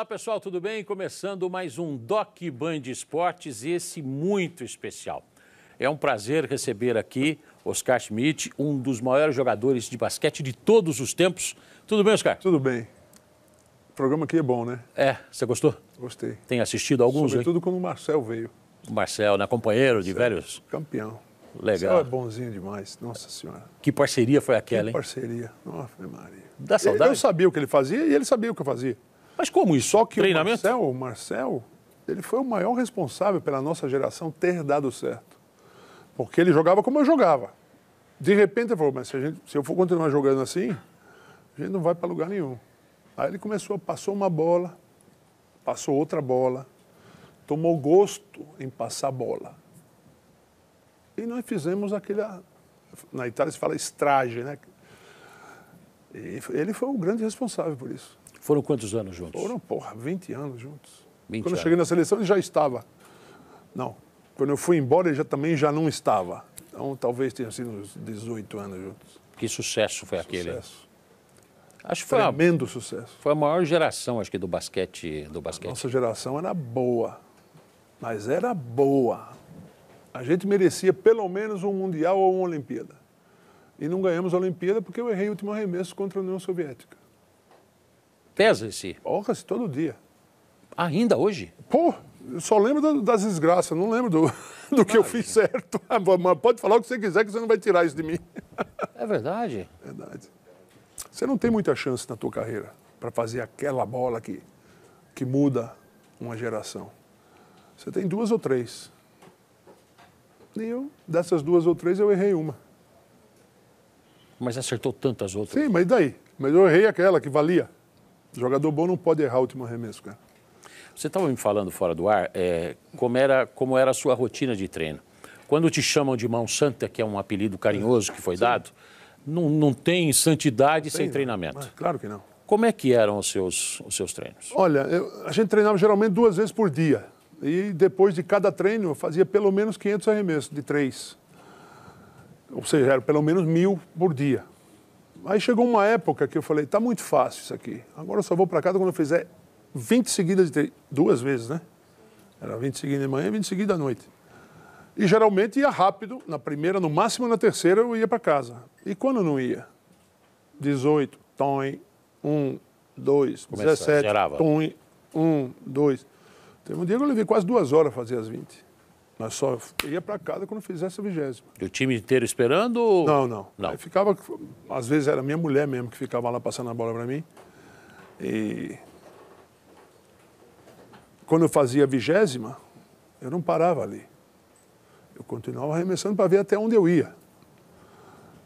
Olá pessoal, tudo bem? Começando mais um Doc Band Esportes, esse muito especial. É um prazer receber aqui Oscar Schmidt, um dos maiores jogadores de basquete de todos os tempos. Tudo bem, Oscar? Tudo bem. O programa aqui é bom, né? É, você gostou? Gostei. Tem assistido alguns? Sobretudo hein? quando o Marcel veio. O Marcel, né? Companheiro de velhos. Campeão. Legal. Marcel é bonzinho demais, nossa senhora. Que parceria foi aquela, Que hein? parceria. Nossa, Maria. Dá saudade? Eu sabia o que ele fazia e ele sabia o que eu fazia. Mas como isso? Só que o Marcel, o Marcel, ele foi o maior responsável pela nossa geração ter dado certo. Porque ele jogava como eu jogava. De repente ele falou, mas se, a gente- se eu for continuar jogando assim, a gente não vai para lugar nenhum. Aí ele começou, passou uma bola, passou outra bola, tomou gosto em passar bola. E nós fizemos aquele. Na Itália se fala estrage, né? E ele foi o grande responsável por isso. Foram quantos anos juntos? Foram, porra, 20 anos juntos. 20 Quando eu anos. cheguei na seleção, ele já estava. Não. Quando eu fui embora, ele já, também já não estava. Então, talvez tenha sido uns 18 anos juntos. Que sucesso foi aquele? Sucesso. Acho que foi a, Tremendo sucesso. foi a maior geração, acho que, do basquete. Do basquete. Nossa geração era boa. Mas era boa. A gente merecia pelo menos um Mundial ou uma Olimpíada. E não ganhamos a Olimpíada porque eu errei o último arremesso contra a União Soviética. Pesa esse. Porra, se todo dia. Ainda hoje? Pô, eu só lembro da- das desgraças, não lembro do, do que eu fiz certo. Mas pode falar o que você quiser, que você não vai tirar isso de mim. É verdade. Verdade. Você não tem muita chance na tua carreira para fazer aquela bola que, que muda uma geração. Você tem duas ou três. E eu, dessas duas ou três, eu errei uma. Mas acertou tantas outras. Sim, mas e daí? Mas eu errei aquela que valia. Jogador bom não pode errar o último arremesso, cara. Você estava me falando fora do ar é, como, era, como era a sua rotina de treino. Quando te chamam de mão santa, que é um apelido carinhoso que foi dado, não, não tem santidade sem Tem, treinamento. mas Claro que não. Como é que eram os seus, os seus treinos? Olha, eu- a gente treinava geralmente duas vezes por dia. E depois de cada treino, eu fazia pelo menos 500 arremessos de três. Ou seja, era pelo menos mil por dia. Aí chegou uma época que eu falei, tá muito fácil isso aqui. Agora eu só vou para casa quando eu fizer 20 seguidas de três. Duas vezes, né? Era 20 seguidas de manhã e 20 seguidas à noite. E geralmente ia rápido, na primeira, no máximo na terceira eu ia para casa. E quando não ia? 18, tom, 1, 2, Começava, 17, zerava. tom, 1, 2. Teve um dia que eu levei quase duas horas a fazer as 20. Mas só ia para casa quando fizesse a vigésima. E o time inteiro esperando? ou- Não, não. Não. Aí ficava, às vezes era minha mulher mesmo que ficava lá passando a bola para mim. E quando eu fazia a vigésima, eu não parava ali. Eu continuava arremessando para ver até onde eu ia.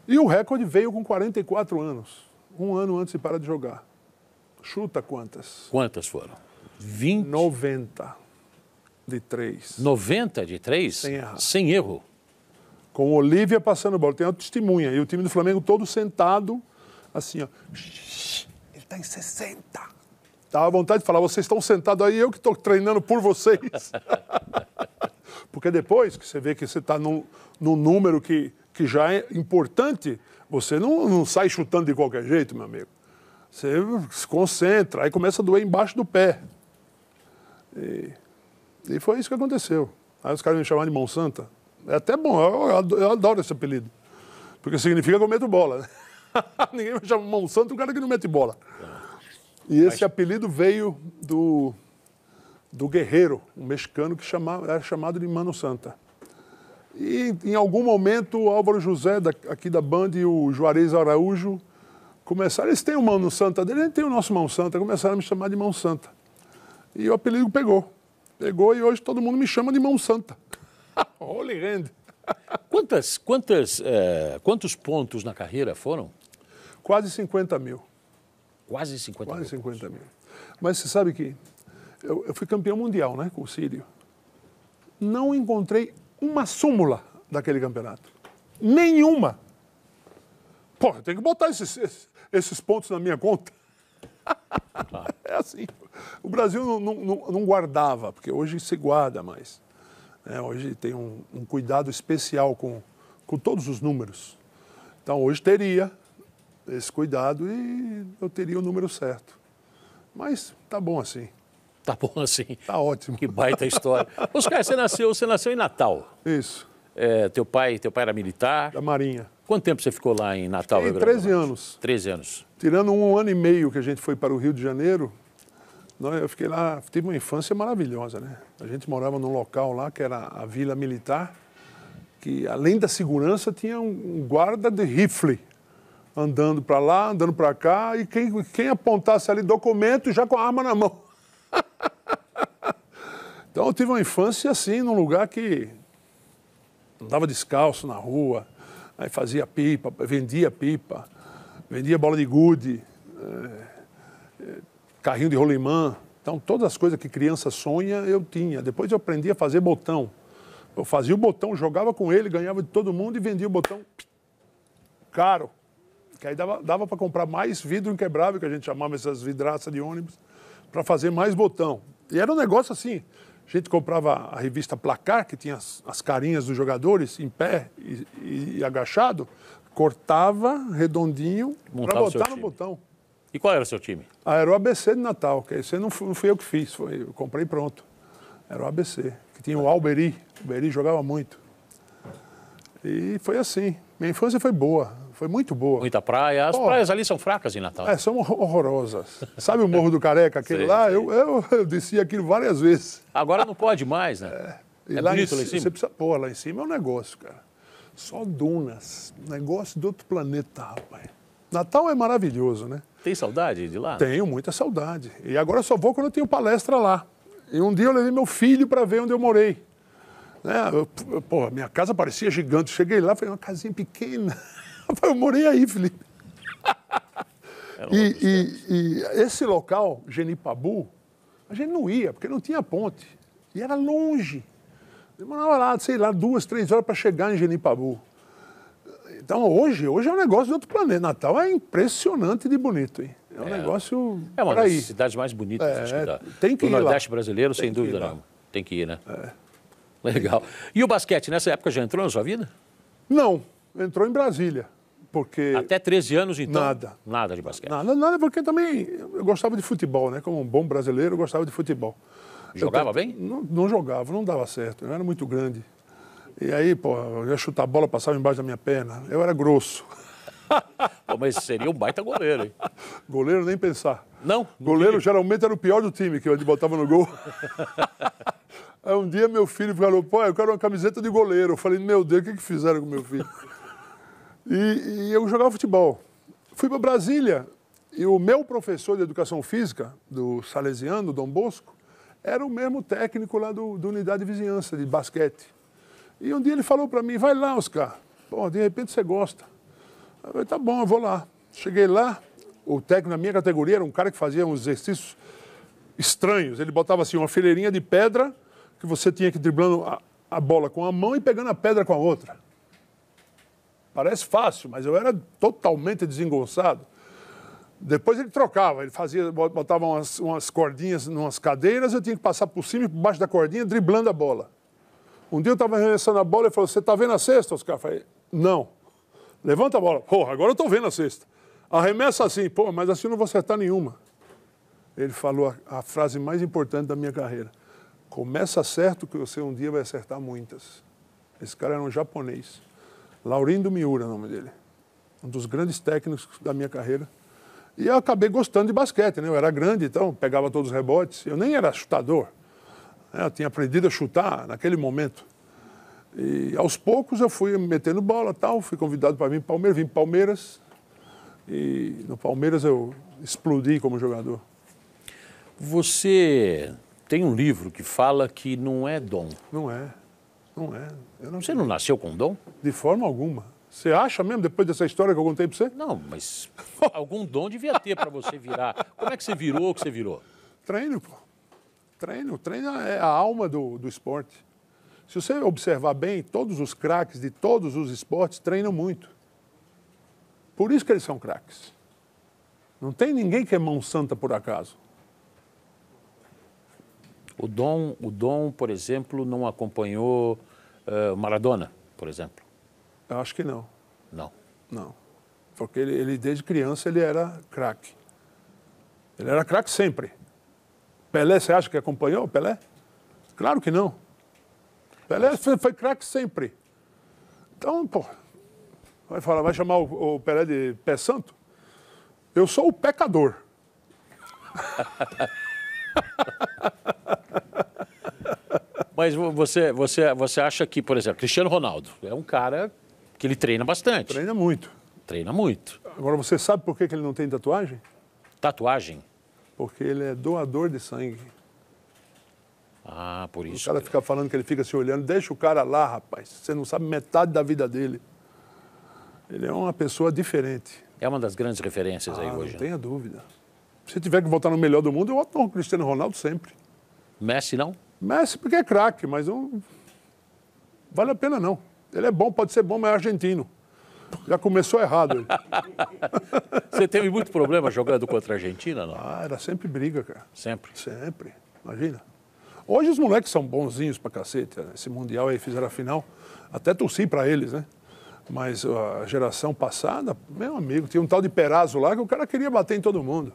E o recorde veio com 44 anos, um ano antes de parar de jogar. Chuta quantas? Quantas foram? 20? 90 de três. 90 de três? Sem errar. Sem erro. com Olívia passando bola. Tem uma testemunha. E o time do Flamengo todo sentado, assim, ó. Ele está em 60. Dá vontade de falar, vocês estão sentados aí, eu que estou treinando por vocês. Porque depois que você vê que você está num, num número que, que já é importante, você não, não sai chutando de qualquer jeito, meu amigo. Você se concentra, aí começa a doer embaixo do pé. E, e foi isso que aconteceu. Aí os caras me chamaram de mão santa. É até bom, eu, eu adoro- esse apelido. Porque significa que eu meto bola. né? Ninguém me chama mão santa um cara que não mete bola. E esse apelido veio do, do Guerreiro, um mexicano que chamava, era chamado de Mano Santa. E em algum momento o Álvaro José, da- aqui da Band, e o Juarez Araújo começaram, eles têm o Mano Santa dele, a gente tem o nosso Mão Santa, começaram a me chamar de Mão Santa. E o apelido pegou. Pegou e hoje todo mundo me chama de Mão Santa. Holy Hand. Quantas, quantas, eh, quantos pontos na carreira foram? Quase 50 mil. Quase 50 Quase mil. 50 mil. Mas você sabe que eu, eu fui campeão mundial né, com o Sírio. Não encontrei uma súmula daquele campeonato. Nenhuma. Pô, eu tenho que botar esses, esses, esses pontos na minha conta. É assim. O Brasil não, não- não- guardava, porque hoje se guarda mais. né? Hoje tem um, um cuidado especial com, com todos os números. Então, hoje teria esse cuidado e eu teria o número certo. Mas tá bom assim. Tá bom assim. Tá ótimo. Que baita história. Oscar, você nasceu, você nasceu em Natal. Isso, É, teu pai, teu pai era militar. da Marinha. Quanto tempo você ficou lá em Natal? Do 13 Norte? anos. 13 anos. Tirando um ano e meio que a gente foi para o Rio de Janeiro, eu fiquei lá, tive uma infância maravilhosa, né? A gente morava num local lá que era a Vila Militar, que além da segurança tinha um guarda de rifle andando para lá, andando para cá, e quem, quem apontasse ali documento já com a arma na mão. então eu tive uma infância assim, num lugar que andava descalço na rua, aí fazia pipa, vendia pipa, vendia bola de gude, eh, eh, carrinho de rolimã. Então, todas as coisas que criança sonha, eu tinha. Depois eu aprendi a fazer botão. Eu fazia o botão, jogava com ele, ganhava de todo mundo e vendia o botão caro. Que aí dava, dava para comprar mais vidro inquebrável, que a gente chamava essas vidraças de ônibus, para fazer mais botão. E era um negócio assim. A gente comprava a revista Placar, que tinha as, as carinhas dos jogadores em pé e, e- e agachado, cortava redondinho para botar no botão. E qual era o seu time? Ah, era o ABC de Natal, que esse não fui, não fui eu que fiz, foi, eu comprei pronto. Era o ABC, que tinha o Alberi, o Alberi jogava muito. E foi assim. Minha infância foi boa, foi muito boa. Muita praia. As Pô. praias ali são fracas em Natal. É, são horror- horrorosas. Sabe o Morro do Careca, aquele Sei, lá? sei. Eu, eu, eu desci aquilo várias vezes. Agora não pode mais, né? E É lá, em, bonito lá em ci- cima? Você precisa, pô, lá em cima é um negócio, cara. Só dunas. Negócio de outro planeta, rapaz. Natal é maravilhoso, né? Tem saudade de lá? Tenho muita saudade. E agora eu só vou quando eu tenho palestra lá. E um dia eu levei meu filho para ver onde eu morei. Né? Eu, eu- pô, minha casa parecia gigante. Cheguei lá, falei, uma casinha pequena. Eu morei aí, Felipe. Um E, e- e esse local, Genipabu, a gente não ia, porque não tinha ponte. E era longe. Demorava lá, sei lá, duas, três horas para chegar em Genipabu. Então hoje, hoje é um negócio de outro planeta. Natal é impressionante de bonito, hein? É um negócio É uma das cidades mais bonitas É, acho que da- tem que do ir lá. Nordeste brasileiro, sem Tem ir dúvida lá. É. nenhuma. Tem que ir, né? Legal. E o basquete, nessa época já entrou na sua vida? Não, entrou em Brasília. Porque. Até 13 anos, então? Nada. Nada de basquete. Nada, nada, porque também eu gostava de futebol, né? Como um bom brasileiro, eu gostava de futebol. Jogava Eu- bem? Não, não jogava, não dava certo. Eu era muito grande. E aí, pô, eu ia chutar a bola, passava embaixo da minha perna. Eu era grosso. Pô, mas seria um baita goleiro, hein? Goleiro, nem pensar. Não? Goleiro geralmente era o pior do time que eu botava no gol. Aí um dia meu filho falou, pô, eu quero uma camiseta de goleiro. Eu falei, meu Deus, o que, que fizeram com meu filho? E, e eu jogava futebol. Fui para Brasília e o meu professor de educação física, do Salesiano, Dom Bosco, era o mesmo técnico lá do, do Unidade de Vizinhança, de basquete. E um dia ele falou para mim, vai lá, Oscar. Pô, de repente você gosta. Eu falei, tá bom, eu vou lá. Cheguei lá, o técnico na minha categoria era um cara que fazia uns exercícios estranhos. Ele botava assim uma fileirinha de pedra que você tinha que driblando a, a bola com a mão e pegando a pedra com a outra. Parece fácil, mas eu era totalmente desengonçado. Depois ele trocava, ele fazia, botava umas, umas cordinhas umas cadeiras, eu tinha que passar por cima e por baixo da cordinha, driblando a bola. Um dia eu estava arremessando a bola e falou: Você está vendo a cesta, Oscar? Eu falei: Não. Levanta a bola. Porra, agora eu estou vendo a cesta. Arremessa assim, pô, mas assim eu não vou acertar nenhuma. Ele falou a, a frase mais importante da minha carreira: Começa certo que você um dia vai acertar muitas. Esse cara era um japonês. Laurindo Miura, é o nome dele. Um dos grandes técnicos da minha carreira. E eu acabei gostando de basquete, né? Eu era grande, então pegava todos os rebotes. Eu nem era chutador. Né? Eu tinha aprendido a chutar naquele momento. E aos poucos eu fui metendo bola tal, fui convidado para vir para Palmeiras, vim para Palmeiras. E no Palmeiras eu explodi como jogador. Você tem um livro que fala que não é dom. Não é. Não é. Não Você não nasceu com dom? De forma alguma. Você acha mesmo, depois dessa história que eu contei para você? Não, mas algum dom devia ter para você virar. Como é que você virou o que você virou? Treino, pô. Treino. Treino é a alma do, do esporte. Se você observar bem, todos os craques de todos os esportes treinam muito. Por isso que eles são craques. Não tem ninguém que é mão santa por acaso. O dom, o dom por exemplo, não acompanhou eh, Maradona, por exemplo? Eu acho que não. Não. Não. Porque ele, ele, desde criança ele era craque. Ele era craque sempre. Pelé, você acha que acompanhou o Pelé? Claro que não. Pelé foi, foi craque sempre. Então, pô, vai, falar, vai chamar o, o Pelé de pé santo? Eu sou o pecador. Mas você, você, você acha que, por exemplo, Cristiano Ronaldo é um cara que ele treina bastante. Treina muito. Treina muito. Agora, você sabe por que que ele não tem tatuagem? Tatuagem? Porque ele é doador de sangue. Ah, por O isso. cara fica falando que ele fica se olhando. Deixa o cara lá, rapaz. Você não sabe metade da vida dele. Ele é uma pessoa diferente. É uma das grandes referências aí Ah, hoje. não né? tenha dúvida. Se tiver que votar no melhor do mundo, eu voto no Cristiano Ronaldo sempre. Messi não? Messi porque é craque, mas não vale a pena não. Ele é bom, pode ser bom, mas é argentino. Já começou errado. Você teve muito problema jogando contra a Argentina, não? Ah, era sempre briga, cara. Sempre. Sempre. Imagina. Hoje os moleques são bonzinhos pra cacete. né? Esse Mundial aí fizeram a final. Até torci pra eles, né? Mas a geração passada, meu amigo, tinha um tal de Perazzo lá que o cara queria bater em todo mundo.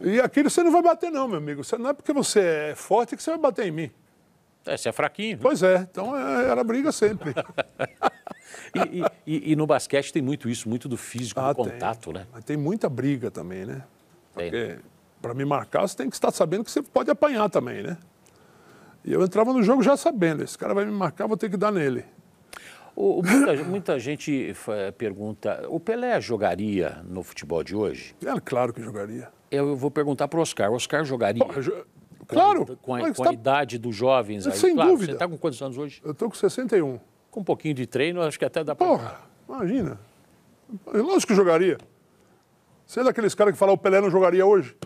E aquilo você não vai bater, não, meu amigo. Não é porque você é forte que você vai bater em mim. É, você é fraquinho. Pois é, então é, era briga sempre. E, e- e- no basquete tem muito isso, muito do físico, do Ah, tem. contato, né? Mas tem muita briga também, né? Tem. Porque para me marcar, você tem que estar sabendo que você pode apanhar também, né? E eu entrava no jogo já sabendo, esse cara vai me marcar, vou ter que dar nele. O- muita, muita gente fa- pergunta, o Pelé jogaria no futebol de hoje? É claro que jogaria. Eu vou perguntar para o Oscar. O Oscar jogaria? Jo- Claro, Com a, com a tá- idade dos jovens aí. Sem claro, dúvida. Você está com quantos anos hoje? eu tô com 61. Com um pouquinho de treino, acho que até dá para... Porra, imagina. Lógico que jogaria. Você é daqueles caras que falam o Pelé não jogaria hoje?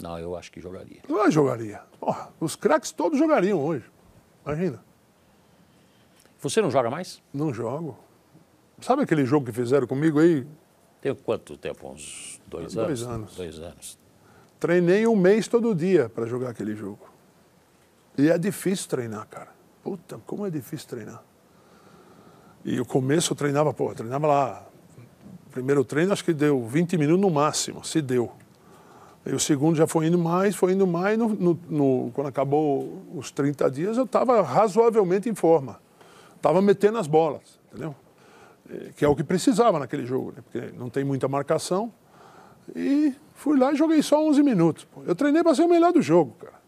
Não, eu acho que jogaria. Não jogaria. Porra, os craques todos jogariam hoje. Imagina. Você não joga mais? Não jogo. Sabe aquele jogo que fizeram comigo aí? Tem quanto tempo? Uns dois anos? Dois anos. Dois anos. Treinei um mês todo dia para jogar aquele jogo. E é difícil treinar, cara. Puta, como é difícil treinar. E o começo eu treinava, pô, eu treinava lá. Primeiro treino acho que deu 20 minutos no máximo, se deu. E o segundo já foi indo mais, foi indo mais. No, no- no- quando acabou os 30 dias, eu estava razoavelmente em forma. Estava metendo as bolas, entendeu? Eh, Que é o que precisava naquele jogo, né? porque não tem muita marcação. E fui lá e joguei só 11 minutos. Eu treinei para ser o melhor do jogo, cara.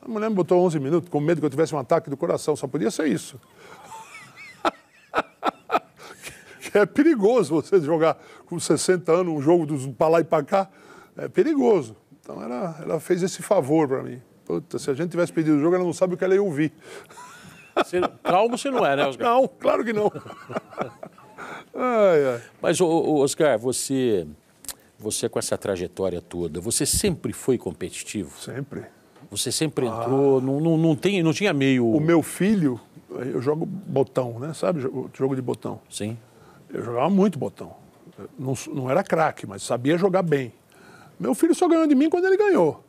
A mulher me botou 11 minutos, com medo que eu tivesse um ataque do coração. Só podia ser isso. é perigoso você jogar com 60 anos um jogo dos para lá e para cá. É perigoso. Então ela, ela fez esse favor para mim. Puta, se a gente tivesse pedido o jogo, ela não sabe o que ela ia ouvir. Você, calmo você não é, né, Oscar? Não, claro que não. ai, ai. Mas, Oscar, você, você com essa trajetória toda, você sempre foi competitivo? Sempre. Você sempre entrou, não, não, não, tem, não tinha meio... O meu filho, eu jogo botão, né? Sabe jogo de botão? Sim. Eu jogava muito botão. Não, não era craque, mas sabia jogar bem. Meu filho só ganhou de mim quando ele ganhou.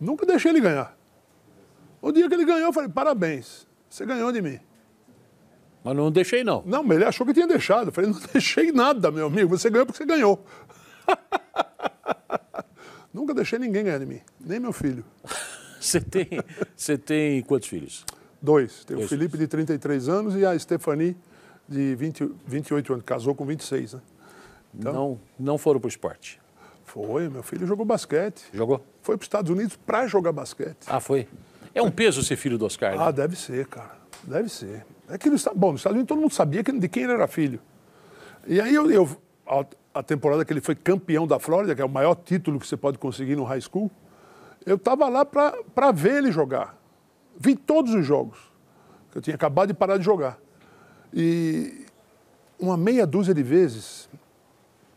Nunca deixei ele ganhar. O dia que ele ganhou, eu falei, parabéns, você ganhou de mim. Mas não deixei, não. Não, mas ele achou que tinha deixado. Eu falei, não deixei nada, meu amigo. Você ganhou porque você ganhou. Nunca deixei ninguém ganhar de mim, nem meu filho. Você tem, você tem quantos filhos? Dois. Tem o Felipe de 33 anos e a Stephanie de 20, 28 anos. Casou com 26, né? Então? Não, não foram para o esporte. Foi, meu filho jogou basquete. Jogou? Foi para os Estados Unidos para jogar basquete. Ah, foi? É um peso ser filho do Oscar, né? Ah, deve ser, cara. Deve ser. É que Esta- bom, nos Estados Unidos todo mundo sabia de quem ele era filho. E aí eu, eu- a, temporada que ele foi campeão da Flórida, que é o maior título que você pode conseguir no high school, eu estava lá para ver ele jogar. Vi todos os jogos. Eu tinha acabado de parar de jogar. E uma meia dúzia de vezes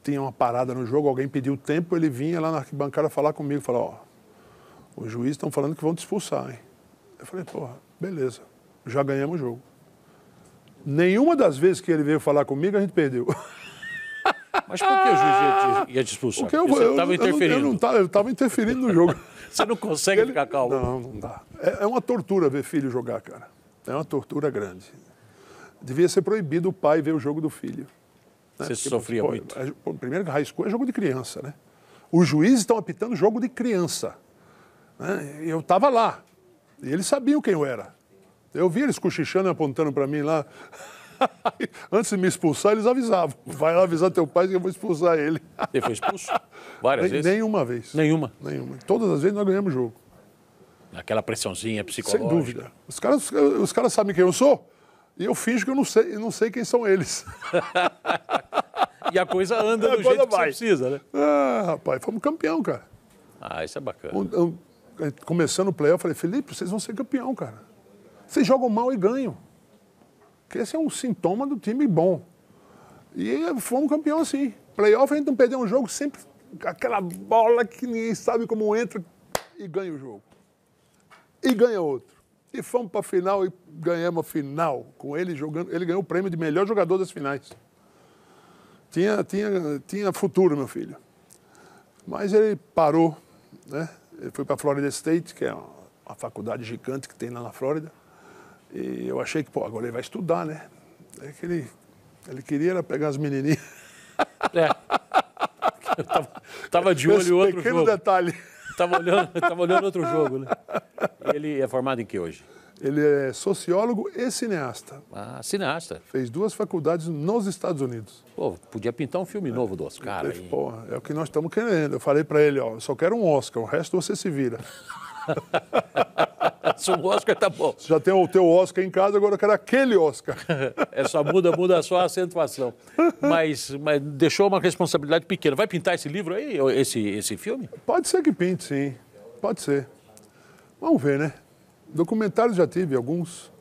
tinha uma parada no jogo, alguém pediu tempo, ele vinha lá na arquibancada falar comigo, falar, ó, os juízes estão falando que vão te expulsar, hein? Eu falei, porra, beleza, já ganhamos o jogo. Nenhuma das vezes que ele veio falar comigo, a gente perdeu. Mas por que o juiz ia te, ia te expulsar? Porque eu, Porque você eu, estava eu não- interferindo. Eu estava interferindo no jogo. Você não consegue ficar calmo. Não, não dá. É, é uma tortura ver filho jogar, cara. É uma tortura grande. Devia ser proibido o pai ver o jogo do filho. né? Você sofria muito? é- pô, primeiro que high school é jogo de criança, né? Os juízes estão apitando jogo de criança. Né? Eu estava lá. E eles sabiam quem eu era. Eu vi eles cochichando e apontando para mim lá. Antes de me expulsar, eles avisavam. Vai lá avisar teu pai que eu vou expulsar ele. Ele foi expulso? Várias Nem, vezes? nenhuma vez. Nenhuma. Nenhuma. Todas as vezes nós ganhamos o jogo. Aquela pressãozinha Sem psicológica. dúvida. Os caras, os caras sabem quem eu sou e eu finjo que eu não sei, eu não sei quem são eles. E a coisa anda A do jeito que você vai. precisa, né? Ah, rapaz, fomos campeão, cara. Ah, isso é bacana. Um- um- começando o playoff, eu falei, Felipe, vocês vão ser campeão, cara. Vocês jogam mal e ganham. Porque esse é um sintoma do time bom. E fomos campeão assim. Playoff a gente não perdeu um jogo, sempre aquela bola que ninguém sabe como entra e ganha o jogo. E ganha outro. E fomos para a final e ganhamos a final com ele jogando. Ele ganhou o prêmio de melhor jogador das finais. Tinha, tinha, tinha futuro, meu filho. Mas ele parou, né? Ele foi para a Florida State, que é uma, uma faculdade gigante que tem lá na Flórida. E eu achei que, pô, agora ele vai estudar, né? É que ele, ele queria era pegar as menininhas. É. Eu tava, tava de olho em outro pequeno jogo. detalhe. Tava olhando, tava olhando outro jogo, né? Ele é formado em que hoje? Ele é sociólogo e cineasta. Ah, cineasta. Fez duas faculdades nos Estados Unidos. Pô, podia pintar um filme novo do Oscar Ele, aí. Pô, é o que nós estamos querendo. Eu falei para ele, ó, eu só quero um Oscar, o resto você se vira. Se o Oscar tá bom. Você já tem o teu Oscar em casa, agora eu quero aquele Oscar. É só muda, muda só a acentuação. Mas, mas deixou uma responsabilidade pequena. Vai pintar esse livro aí, esse, esse filme? Pode ser que pinte, sim. Pode ser. Vamos ver, né? Documentários já tive alguns.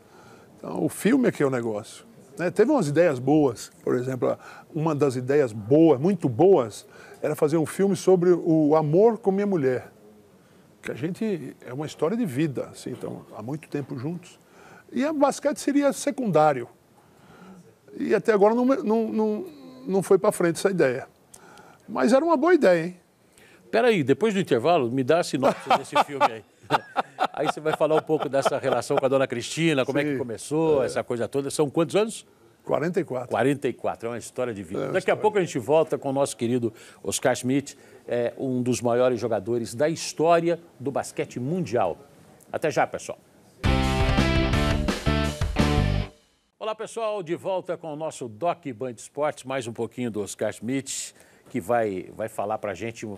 Então, o filme é que é o negócio. né? Teve umas ideias boas. Por exemplo, uma das ideias boas, muito boas, era fazer um filme sobre o amor com minha mulher. Que a gente é uma história de vida, assim, então, há muito tempo juntos. E a basquete seria secundário. E até agora não, não, não, não foi para frente essa ideia. Mas era uma boa ideia, hein? Peraí, depois do intervalo, me dá a sinopse desse filme aí. Aí você vai falar um pouco dessa relação com a dona Cristina, como é que Sim. começou, essa coisa toda. São quantos anos? 44. 44, é uma história de vida. É Daqui a pouco a gente volta com o nosso querido Oscar Schmidt, é um dos maiores jogadores da história do basquete mundial. Até já, pessoal. Olá, pessoal, de volta com o nosso Doc Band Esportes, mais um pouquinho do Oscar Schmidt, que vai, vai falar para a gente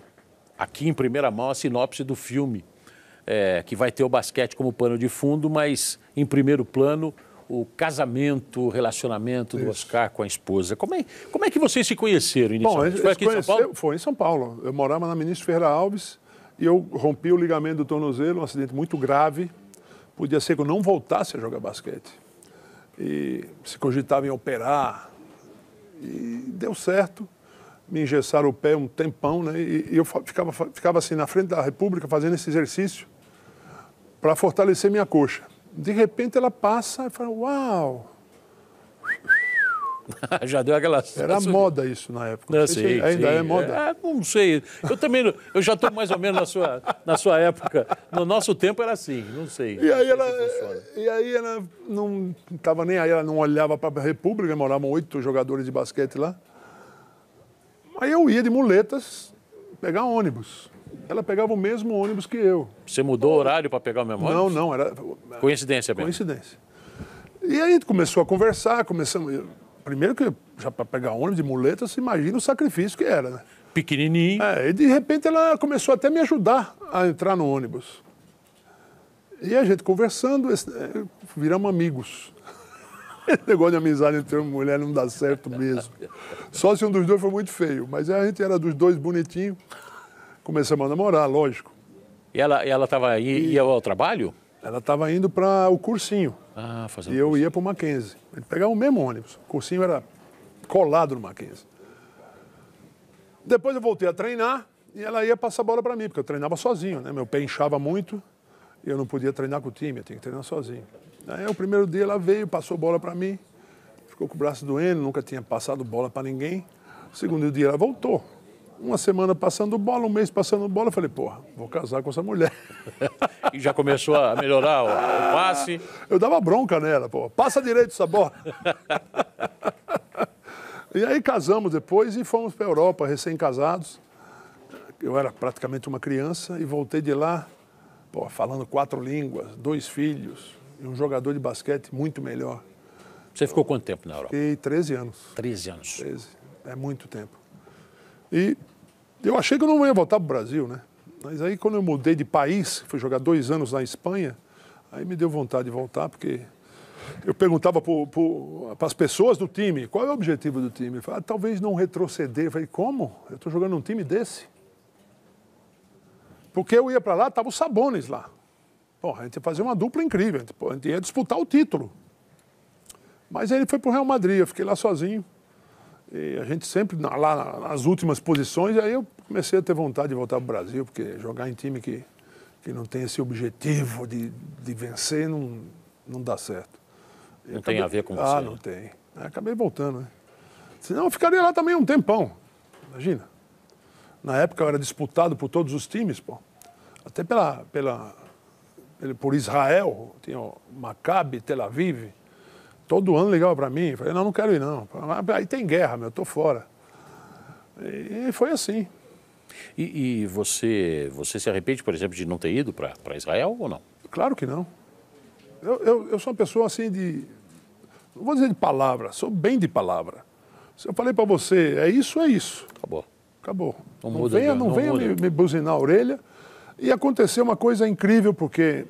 aqui em primeira mão a sinopse do filme, é, que vai ter o basquete como pano de fundo, mas em primeiro plano o casamento, o relacionamento do Oscar com a esposa. Como é, como é que vocês se conheceram Bom, inicialmente? gente Foi aqui em São Paulo? Foi em São Paulo. Eu morava na Ministro Ferreira Alves e eu rompi o ligamento do tornozelo, um acidente muito grave. Podia ser que eu não voltasse a jogar basquete. E se cogitava em operar. E deu certo. Me engessaram o pé um tempão, né? E, eu ficava, ficava assim na frente da República fazendo esse exercício para fortalecer minha coxa. De repente ela passa e fala: Uau! Já deu aquela... Era moda isso na época. Não, sei se sei, ainda sei. é moda. É, não sei. Eu também, eu já estou mais ou menos na sua, na sua época. No nosso tempo era assim, não sei. E aí Não ela, e aí ela não estava nem aí, ela não olhava para a República, moravam oito jogadores de basquete lá. Aí eu ia de muletas pegar ônibus. Ela pegava o mesmo ônibus que eu. Você mudou o horário para pegar o memória? Não, não, era Coincidência mesmo. coincidência. E aí começou a conversar, começamos. Primeiro que já para pegar ônibus de muletas, você imagina o sacrifício que era, né? Pequenininho. É, e de repente ela começou até a me ajudar a entrar no ônibus. E a gente conversando, é, viramos amigos. Esse negócio de amizade entre e mulher não dá certo mesmo. Só se um dos dois for muito feio. Mas a gente era dos dois bonitinhos. Começamos a namorar, lógico. E ela ela estava ia ao trabalho? Ela estava indo para o cursinho. Ah, fazendo. E eu ia para o Mackenzie. Gente pegava o mesmo ônibus. O cursinho era colado no Mackenzie. Depois eu voltei a treinar e ela ia passar a bola para mim, porque eu treinava sozinho, né? Meu pé inchava muito e eu não podia treinar com o time, eu tinha que treinar sozinho. Aí o primeiro dia ela veio, passou bola para mim, ficou com o braço doendo, nunca tinha passado bola para ninguém. O segundo dia ela voltou. Uma semana passando bola, um mês passando bola, eu falei, porra, vou casar com essa mulher. E já começou a melhorar o, o passe. Eu dava bronca nela, pô. Passa direito essa bola. e aí casamos depois e fomos para a Europa, recém-casados. Eu era praticamente uma criança e voltei de lá pô, falando quatro línguas, dois filhos, e um jogador de basquete muito melhor. Você ficou quanto tempo na Europa? Fiquei 13 anos. 13 anos. 13. É muito tempo. E eu achei que eu não ia voltar para o Brasil, né? Mas aí quando eu mudei de país, fui jogar dois anos na Espanha, aí me deu vontade de voltar, porque eu perguntava para as pessoas do time, qual é o objetivo do time? Eu falei, ah, talvez não retroceder. Eu falei, como? Eu estou jogando um time desse. Porque eu ia para lá, tava o Sabones lá. Porra, a gente ia fazer uma dupla incrível, a gente ia disputar o título. Mas aí ele foi para o Real Madrid, eu fiquei lá sozinho. E a gente sempre lá nas últimas posições, aí eu comecei a ter vontade de voltar para o Brasil, porque jogar em time que, que não tem esse objetivo de, de vencer não, não dá certo. Não acabei, tem a ver com ah, você? Ah, não tem. Aí acabei voltando, né? Senão eu ficaria lá também um tempão. Imagina. Na época eu era disputado por todos os times, pô. Até pela, pela, por Israel, tinha o Maccabi, Tel Aviv. Todo ano ligava para mim. Falei, não, não quero ir não. Aí tem guerra, meu, eu tô fora. E foi assim. E, e, você, você se arrepende, por exemplo, de não ter ido para Israel ou não? Claro que não. Eu, eu, eu, sou uma pessoa assim de. Não vou dizer de palavra, sou bem de palavra. Se eu falei para você, é isso, é isso. Acabou. Acabou. Não, não muda, venha, não, não venha me, me buzinar a orelha. E aconteceu uma coisa incrível, porque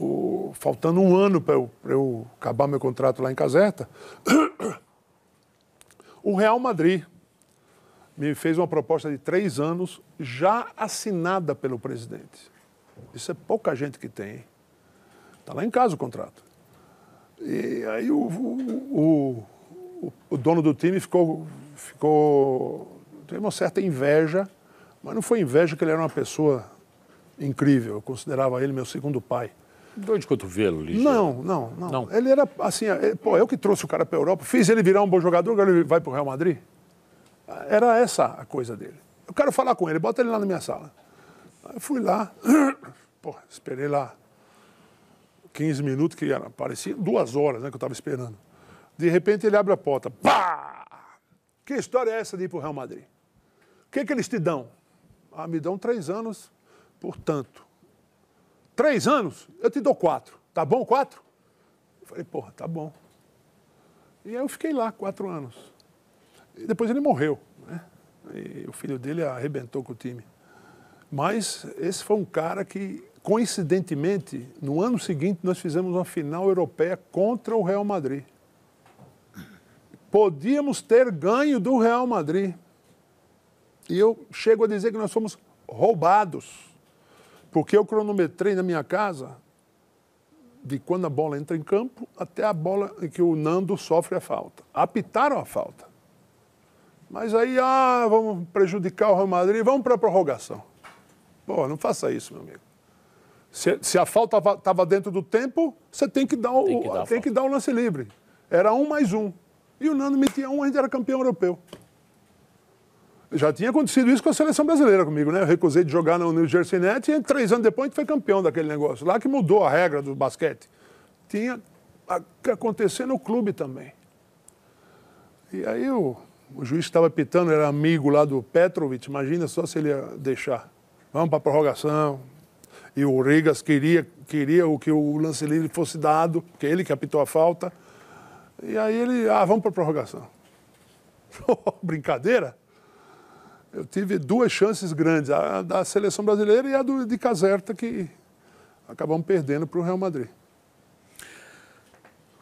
o, faltando um ano para eu, eu, acabar meu contrato lá em Caserta, o Real Madrid me fez uma proposta de três anos já assinada pelo presidente. Isso é pouca gente que tem. Está lá em casa o contrato. E aí o, o, o, o dono do time ficou, ficou teve uma certa inveja, mas não foi inveja que ele era uma pessoa incrível. Eu considerava ele meu segundo pai. Dor de cotovelo, Lígia? Não, não, não, não. Ele era assim, ele, pô, eu que trouxe o cara para a Europa, fiz ele virar um bom jogador, agora ele vai para o Real Madrid. Era essa a coisa dele. Eu quero falar com ele, bota ele lá na minha sala. Aí eu fui lá, pô, esperei lá 15 minutos, que era, parecia duas horas né, que eu estava esperando. De repente ele abre a porta, pá! Que história é essa de ir para o Real Madrid? O que, que eles te dão? Ah, me dão três anos, portanto. Três anos? Eu te dou quatro. Tá bom, quatro? Eu falei, porra, tá bom. E aí eu fiquei lá quatro anos. E depois ele morreu. Né? E o filho dele arrebentou com o time. Mas esse foi um cara que, coincidentemente, no ano seguinte nós fizemos uma final europeia contra o Real Madrid. Podíamos ter ganho do Real Madrid. E eu chego a dizer que nós fomos roubados. Porque eu cronometrei na minha casa de quando a bola entra em campo até a bola em que o Nando sofre a falta. Apitaram a falta. Mas aí, ah, vamos prejudicar o Real Madrid, vamos para a prorrogação. Pô, não faça isso, meu amigo. Se, se a falta estava dentro do tempo, você tem que dar o, tem que dar, tem que dar o lance livre. Era um mais um. E o Nando metia um, a gente era campeão europeu. Já tinha acontecido isso com a seleção brasileira comigo, né? Eu recusei de jogar no New Jersey Nets e três anos depois a gente foi campeão daquele negócio. Lá que mudou a regra do basquete. Tinha que acontecer no clube também. E aí o, o juiz que estava pitando era amigo lá do Petrovic, imagina só se ele ia deixar. Vamos para a prorrogação. E o Rigas queria, queria o que o lance livre fosse dado, porque ele que apitou a falta. E aí ele, ah, vamos para a prorrogação. Brincadeira? Eu tive duas chances grandes, a da seleção brasileira e a do, de Caserta, que acabamos perdendo para o Real Madrid.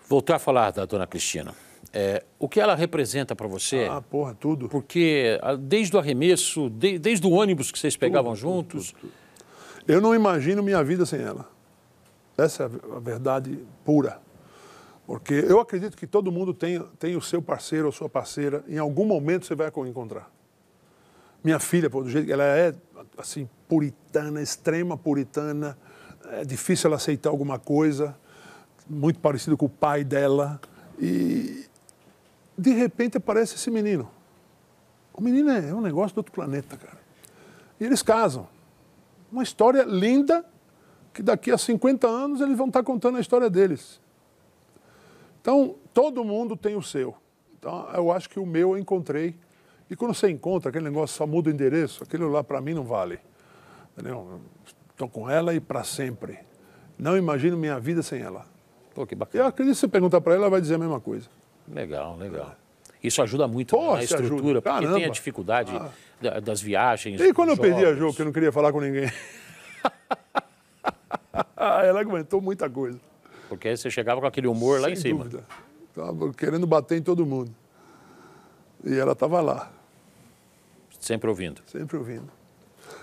Voltar a falar da dona Cristina. É, o que ela representa para você? Ah, porra, tudo. Porque desde o arremesso, de, desde o ônibus que vocês pegavam tudo, juntos. Tudo, tudo, eu não imagino minha vida sem ela. Essa é a verdade pura. Porque eu acredito que todo mundo tem, tem o seu parceiro ou sua parceira, em algum momento você vai encontrar. Minha filha, do jeito que ela é, assim, puritana, extrema puritana, é difícil ela aceitar alguma coisa, muito parecido com o pai dela. E de repente aparece esse menino. O menino é um negócio do outro planeta, cara. E eles casam. Uma história linda que daqui a 50 anos eles vão estar contando a história deles. Então, todo mundo tem o seu. Então, eu acho que o meu eu encontrei e quando você encontra aquele negócio, só muda o endereço, aquilo lá para mim não vale. Estou com ela e para sempre. Não imagino minha vida sem ela. Pô, que Eu bacana. acredito que se você perguntar para ela, ela vai dizer a mesma coisa. Legal, legal. Isso ajuda muito Pô, na estrutura, porque tem a dificuldia da- das viagens. E quando eu dos perdi a jogos. jogo, que eu não queria falar com ninguém? ela aguentou muita coisa. Porque você chegava com aquele humor lá em Sem cima. dúvida. Tava querendo bater em todo mundo. E ela estava lá, Sempre ouvindo. sempre ouvindo.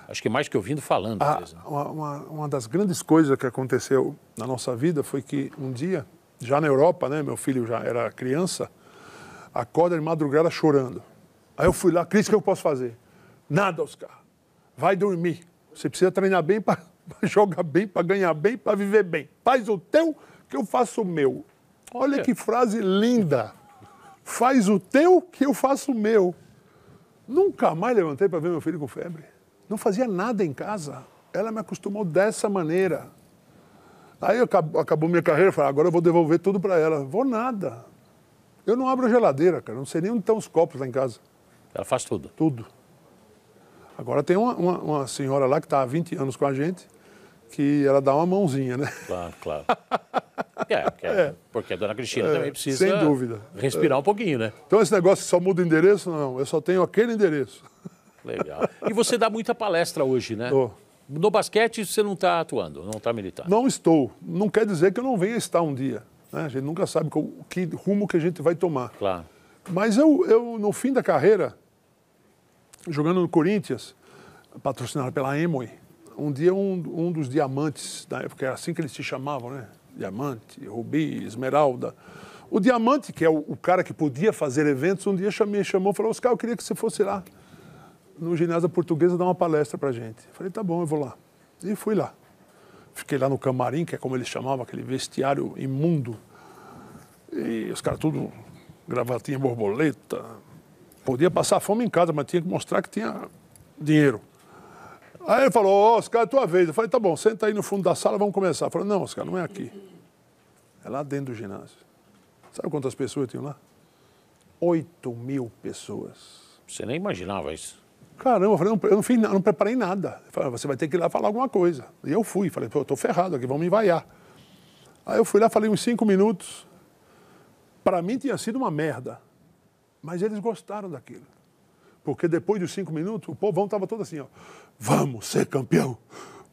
Acho que mais que ouvindo, falando. Ah, às vezes, né? uma, uma, uma das grandes coisas que aconteceu na nossa vida foi que um dia, já na Europa, né, meu filho já era criança, acorda de madrugada chorando. Aí eu fui lá, Cris, o que eu posso fazer? Nada, Oscar. Vai dormir. Você precisa treinar bem para jogar bem, para ganhar bem, para viver bem. Faz o teu, que eu faço o meu. Olha. que frase linda. Faz o teu, que eu faço o meu. Nunca mais levantei para ver meu filho com febre. Não fazia nada em casa. Ela me acostumou dessa maneira. Aí acabou, acabou minha carreira, falei, agora eu vou devolver tudo para ela. Vou nada. Eu não abro a geladeira, cara. Não sei nem onde estão os copos lá em casa. Ela faz tudo. Tudo. Agora tem uma, uma, uma senhora lá que está há 20 anos com a gente, que ela dá uma mãozinha, né? Claro, claro. É, porque, porque a dona Cristina também precisa sem dúvida. respirar um pouquinho, né? Então esse negócio que só muda o endereço, não. Eu só tenho aquele endereço. Legal. E você dá muita palestra hoje, né? Tô. No basquete você não está atuando, não está militando. Não estou. Não quer dizer que eu não venha estar um dia. né? A gente nunca sabe qual- que rumo que a gente vai tomar. Claro. Mas eu, eu, no fim da carreira, jogando no Corinthians, patrocinado pela Emoi, um dia um, um dos diamantes, da época era assim que eles se chamavam, né? Diamante, Rubi, Esmeralda. O Diamante, que é o, o cara que podia fazer eventos, um dia me chamou e falou, Oscar, eu queria que você fosse lá no ginásio portuguesa dar uma palestra pra gente. Falei, tá bom, eu vou lá. E fui lá. Fiquei lá no camarim, que é como eles chamavam, aquele vestiário imundo. E os caras tudo gravatinha borboleta. Podia passar fome em casa, mas tinha que mostrar que tinha dinheiro. Aí ele falou, ó, Oscar, é tua vez. Eu falei, tá bom, senta aí no fundo da sala, vamos começar. Falei, não, Oscar, não é aqui. É lá dentro do ginásio. Sabe quantas pessoas tinham lá? 8 mil pessoas. Você nem imaginava isso. Caramba, eu, falei, não, eu não, fiz, não preparei nada. Eu falei, você vai ter que ir lá falar alguma coisa. E eu fui, falei, pô, eu tô ferrado aqui, vão me vaiar. Aí eu fui lá, falei uns cinco minutos. Para mim tinha sido uma merda. Mas eles gostaram daquilo. Porque depois dos cinco minutos, o povão estava todo assim, ó. Vamos ser campeão!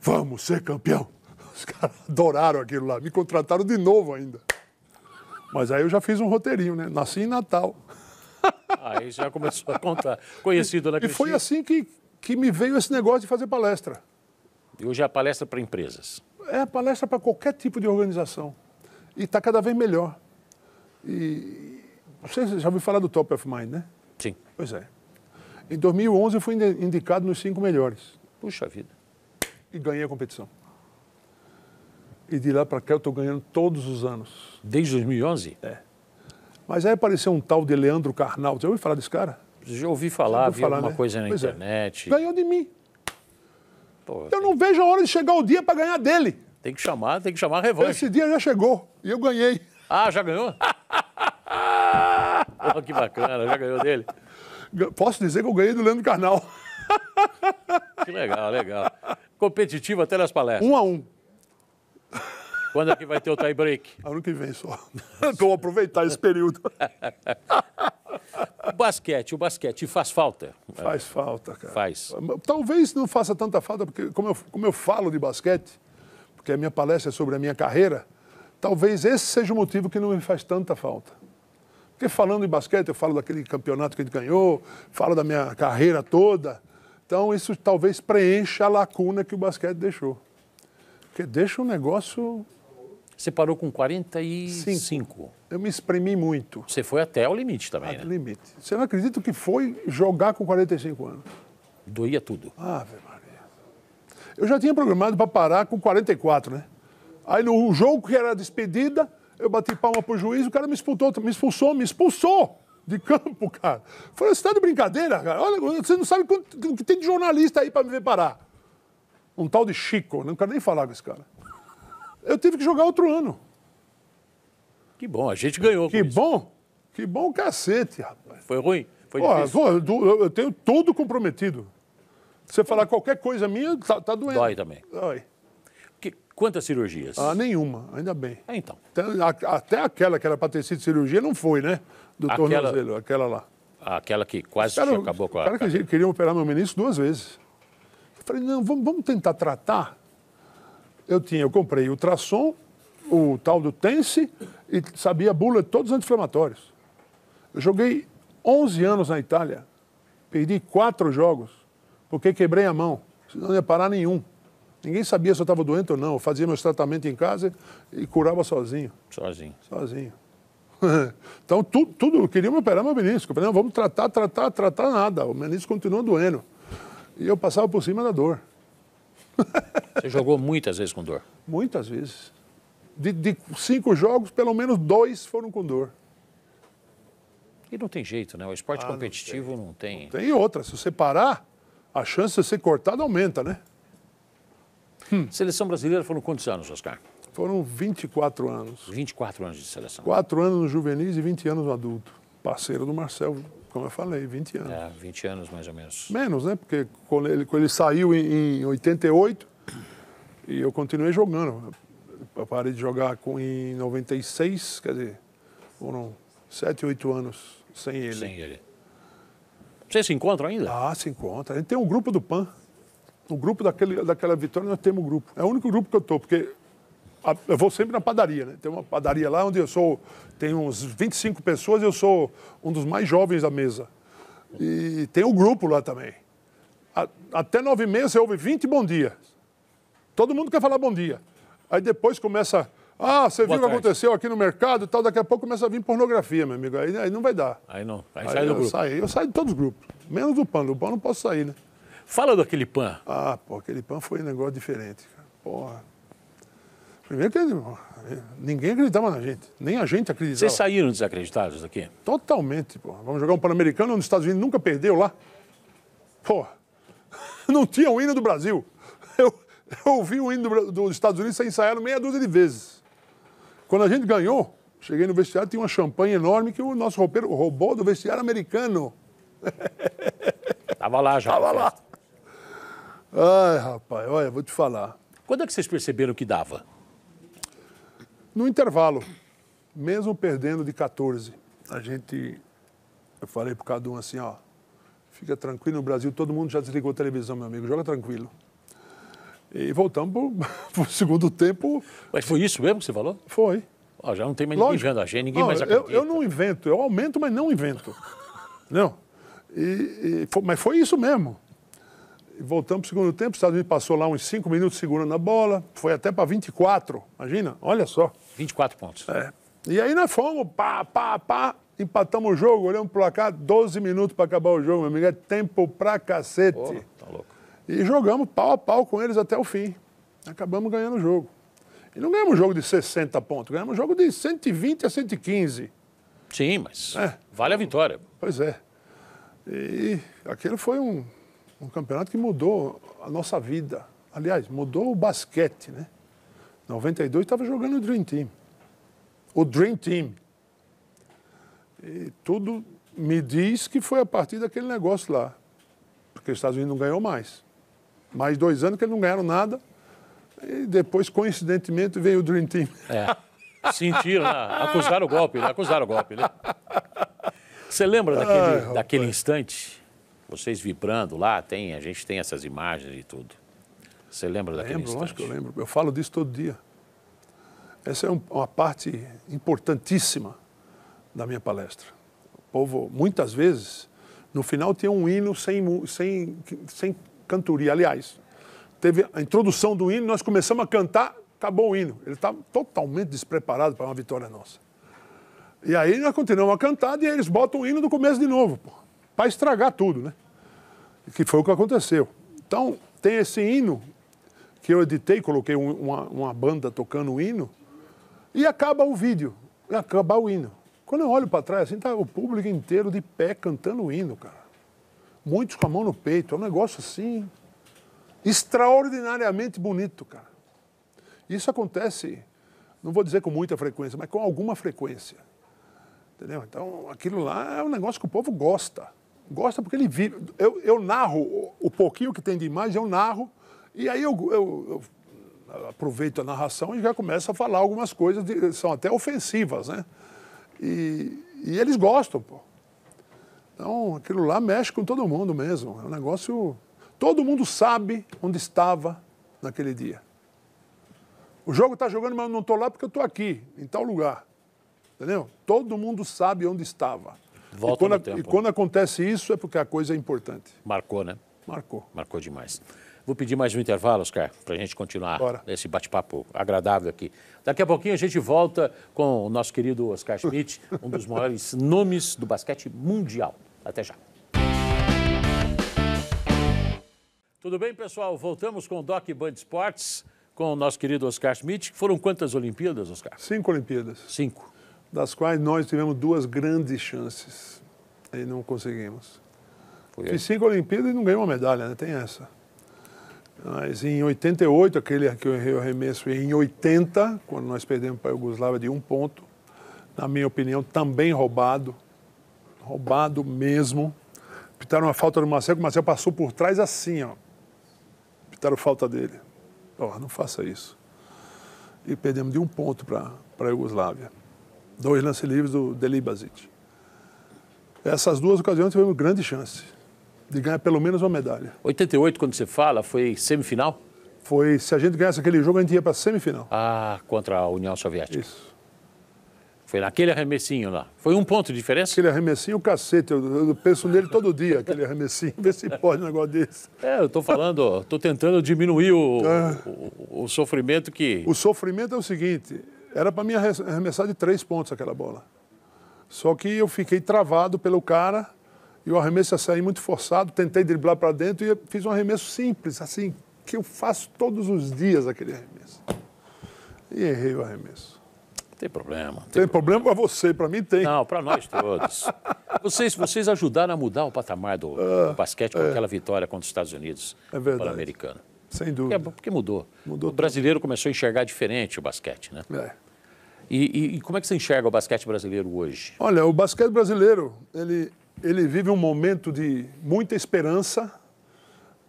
Vamos ser campeão! Os caras adoraram aquilo lá, me contrataram de novo ainda. Mas aí eu já fiz um roteirinho, né? Nasci em Natal. Aí já começou a contar. Conhecido na E foi assim que, que me veio esse negócio de fazer palestra. E hoje é a palestra para empresas. É palestra para qualquer tipo de organização. E está cada vez melhor. E você já ouviu falar do Top of Mind, né? Sim. Pois é. Em 2011 eu fui indi- indicado nos cinco melhores Puxa vida. e ganhei a competição. E de lá para cá eu estou ganhando todos os anos. Desde 2011? É. Mas aí apareceu um tal de Leandro Carnal. Você ouviu falar desse cara? Já ouvi falar, vi falar, alguma né? coisa na Pois é. internet. Ganhou de mim. Pô, Eu não vejo a hora de chegar o dia para ganhar dele. Tem que chamar, tem que chamar a revanche. Esse dia já chegou e eu ganhei. Ah, já ganhou? Pô, que bacana, já ganhou dele. Posso dizer que eu ganhei do Leandro Carnal. Que legal, legal. Competitivo até nas palestras. Um a um. Quando é que vai ter o tie break? Ano que vem só. Então vou aproveitar esse período. O basquete, o basquete faz falta? Faz falta, cara. Faz. Talvez não faça tanta falta, porque como eu, como eu falo de basquete, porque a minha palestra é sobre a minha carreira, talvez esse seja o motivo que não me faz tanta falta. Porque falando em basquete, eu falo daquele campeonato que a gente ganhou, falo da minha carreira toda. Então isso talvez preencha a lacuna que o basquete deixou. Porque deixa um negócio. Você parou com 45. Cinco. Eu me exprimi muito. Você foi até o limite também, Até né? o limite. Você não acredita que foi jogar com 45 anos? Doía tudo. Ave Maria. Eu já tinha programado para parar com 44, né? Aí no jogo que era despedida, eu bati palma pro juiz, o cara me expulsou, me expulsou, me expulsou de campo, cara. Falei, você tá de brincadeira, cara? Olha, você não sabe o que tem de jornalista aí para me ver parar. Um tal de Chico, não quero nem falar com esse cara. Eu tive que jogar outro ano. Que bom, a gente ganhou. Que com isso. bom, que bom o cacete, rapaz. Foi ruim? Foi do- eu eu tenho todo comprometido. Você falar qualquer coisa minha, tá, tá doendo. Dói também. Dói. Quantas cirurgias? Ah, nenhuma, ainda bem. É, então. Até, a- até aquela que era para ter sido cirurgia não foi, né? Do Aquela- tornozelo, aquela lá. Aquela que quase Cara, acabou com a. cara que queriam operar meu menisco duas vezes. Eu falei, não, vamos, vamos tentar tratar. Eu tinha, eu comprei o ultrassom, o tal do Tense e sabia a bula de todos os anti-inflamatórios. Eu joguei 11 anos na Itália, perdi quatro jogos, porque quebrei a mão, senão não ia parar nenhum. Ninguém sabia se eu estava doente ou não. Eu fazia meus tratamentos em casa e curava sozinho Sozinho. sozinho. então, tudo, tudo, eu queria me operar meu menisco. Eu falei, não, vamos tratar, tratar, tratar nada. O menisco continua doendo. E eu passava por cima da dor, Você jogou muitas vezes com dor. muitas vezes. De, de cinco jogos, pelo menos dois foram com dor. E não tem jeito, né? O esporte competitivo não tem. Tem outra, se você parar, a chance de ser cortado aumenta, né? Seleção brasileira foram quantos anos, Oscar? Foram 24 anos. 24 anos de seleção. Quatro anos no juvenis e 20 anos no adulto. Parceiro do Marcel, como eu falei, 20 anos. É, 20 anos mais ou menos. Menos, né? Porque quando ele, quando ele saiu em, em 88 e eu continuei jogando. Eu parei de jogar com, em 96, quer dizer, foram 7, 8 anos sem ele. Sem ele. Vocês se encontram ainda? Ah, se encontra. A gente tem um grupo do PAN. O grupo daquele, daquela vitória, nós temos um grupo. É o único grupo que eu estou, porque eu vou sempre na padaria, né? Tem uma padaria lá onde eu sou, tem uns 25 pessoas e eu sou um dos mais jovens da mesa. E tem o grupo lá também. A- até nove e meia você ouve 20 bom dia. Todo mundo quer falar bom dia. Aí depois começa, ah, você Boa viu o que aconteceu aqui no mercado e tal, daqui a pouco começa a vir pornografia, meu amigo. Aí, aí não vai dar. Aí não. Aí, Aí sai do eu grupo. saio, eu saio de todos os grupos. Menos do PAN. Do PAN eu não posso sair, né? Fala daquele pan. Ah, pô, aquele pão foi um negócio diferente, cara. Porra. Primeiro que ninguém acreditava na gente. Nem a gente acreditava. Vocês saíram desacreditados daqui? Totalmente, pô. Vamos jogar um Pan-Americano onde os Estados Unidos nunca perdeu lá. Pô, não tinha o hino do Brasil. Eu, eu ouvi o hino do dos Estados Unidos ser ensaiado meia dúzia de vezes. Quando a gente ganhou, cheguei no vestiário, tinha uma champanhe enorme que o nosso roupeiro roubou do vestiário americano. Tava lá já. Tava lá. Ai, rapaz, olha, vou te falar. Quando é que vocês perceberam que dava? No intervalo, mesmo perdendo de 14, a gente. Eu falei pro cada um assim, ó. Fica tranquilo, no Brasil todo mundo já desligou a televisão, meu amigo, joga tranquilo. E voltamos pro, pro segundo tempo, Mas foi isso mesmo que você falou? foi. Já não tem mais ninguém Lógico. vendo a gente, ninguém Não, mais eu, acredita. eu não invento, eu aumento, mas não invento. Não. E, e mas foi isso mesmo. Voltamos para o segundo tempo, os Estados Unidos passou lá uns 5 minutos segurando a bola, foi até para 24, imagina, olha só. 24 pontos. É. E aí nós fomos, pá, pá, pá, empatamos o jogo, olhamos pro placar, 12 minutos para acabar o jogo, meu amigo, é tempo pra cacete. Pô, tá louco. E jogamos pau a pau com eles até o fim. Acabamos ganhando o jogo. E não ganhamos um jogo de 60 pontos, ganhamos um jogo de 120 a 115. Sim, mas É. vale a vitória. Pois é. E aquele foi um, um campeonato que mudou a nossa vida. Aliás, mudou o basquete, né? 92 estava jogando o Dream Team. O Dream Team. E tudo me diz que foi a partir daquele negócio lá. Porque os Estados Unidos não ganhou mais. Mais dois anos que eles não ganharam nada. E depois, coincidentemente, veio o Dream Team. É. Sentiram, né? acusaram o golpe, né? acusaram o golpe, né? Você lembra daquele, Ai, daquele instante? Vocês vibrando lá, tem, a gente tem essas imagens e tudo. Você lembra daquele Lembro, lógico instante? que eu lembro. Eu falo disso todo dia. Essa é um- uma parte importantíssima da minha palestra. O povo, muitas vezes, no final tinha um hino sem, sem, sem cantoria. Aliás, teve a introdução do hino, nós começamos a cantar, acabou o hino. Ele estava totalmente despreparado para uma vitória nossa. E aí nós continuamos a cantar e eles botam o hino do começo de novo, para estragar tudo, né? Que foi o que aconteceu. Então, tem esse hino que eu editei, coloquei um- uma, uma banda tocando o hino, e acaba o vídeo, acaba o hino. Quando eu olho para trás, assim, tá o público inteiro de pé cantando o hino, cara. Muitos com a mão no peito, é um negócio assim, extraordinariamente bonito, cara. Isso acontece, não vou dizer com muita frequência, mas com alguma frequência. Entendeu? Então, aquilo lá é um negócio que o povo gosta. Gosta porque ele vive. Eu, eu narro o, pouquinho que tem de imagem, eu narro, e aí eu, eu- eu- aproveito a narração e já começo a falar algumas coisas que são até ofensivas, né? E, e eles gostam, pô. Então, aquilo lá mexe com todo mundo mesmo. É um negócio. Todo mundo sabe onde estava naquele dia. O jogo está jogando, mas eu não estou lá porque eu estou aqui, em tal lugar. Entendeu? Todo mundo sabe onde estava. Volta e, quando, no tempo. e quando acontece isso é porque a coisa é importante. Marcou, né? Marcou. Marcou demais. Vou pedir mais um intervalo, Oscar, para a gente continuar Bora. esse bate-papo agradável aqui. Daqui a pouquinho a gente volta com o nosso querido Oscar Schmidt, um dos maiores nomes do basquete mundial. Até já. Tudo bem, pessoal? Voltamos com o Doc Band Sports, com o nosso querido Oscar Schmidt. Foram quantas Olimpíadas, Oscar? Cinco Olimpíadas, Cinco. Das quais nós tivemos duas grandes chances e não conseguimos. Foi Fiz cinco Olimpíadas e não ganhei uma medalha, né? Tem essa. Mas em 88, aquele que eu errei o arremesso, e em 80, quando nós perdemos para a Iugoslávia de um ponto, na minha opinião, também roubado. Roubado mesmo. Pitaram uma falta do Marcelo, que o Marcelo passou por trás assim, ó. Pitaram falta dele. Ó, não faça isso. E perdemos de um ponto para a Iugoslávia. Dois lances livres do Delibazic. Essas duas ocasiões tivemos grande chance de ganhar pelo menos uma medalha. 88, quando você fala, foi semifinal? Foi, se a gente ganhasse aquele jogo, a gente ia para a semifinal. Ah, contra a União Soviética. Isso. Foi naquele arremessinho lá. Foi um ponto de diferença? Aquele arremessinho, o cacete. Eu, eu penso nele todo dia, aquele arremessinho. Vê se pode um negócio desse. É, eu estou falando, estou tentando diminuir o, o, o sofrimento que. O sofrimento é o seguinte: era para mim arre- arremessar de três pontos aquela bola. Só que eu fiquei travado pelo cara e o arremesso ia sair muito forçado. Tentei driblar para dentro e fiz um arremesso simples, assim, que eu faço todos os dias aquele arremesso. E errei o arremesso. Não tem problema. não Tem problema para você, para mim tem. Não, para nós todos. Vocês, vocês ajudaram a mudar o patamar do, do basquete com aquela vitória contra os Estados Unidos. É verdade. Pan-americano. Sem Porque, dúvida. porque mudou. Mudou o brasileiro começou a enxergar diferente o basquete, né? É. E, e- e como é que você enxerga o basquete brasileiro hoje? Olha, o basquete brasileiro, ele, ele vive um momento de muita esperança,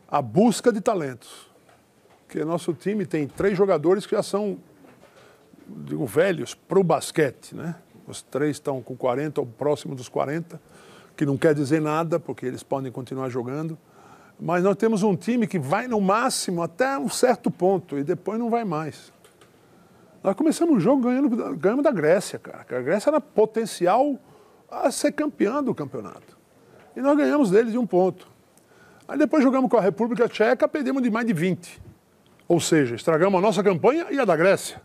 a busca de talentos. Porque nosso time tem três jogadores que já são, digo, velhos para o basquete, né? Os três estão com 40 ou próximo dos 40, que não quer dizer nada, porque eles podem continuar jogando. Mas nós temos um time que vai no máximo até um certo ponto e depois não vai mais. Nós começamos o jogo ganhando, ganhamos da Grécia, cara. A Grécia era potencial a ser campeã do campeonato. E nós ganhamos deles de um ponto. Aí depois jogamos com a República Tcheca, perdemos de mais de 20. Ou seja, estragamos a nossa campanha e a da Grécia.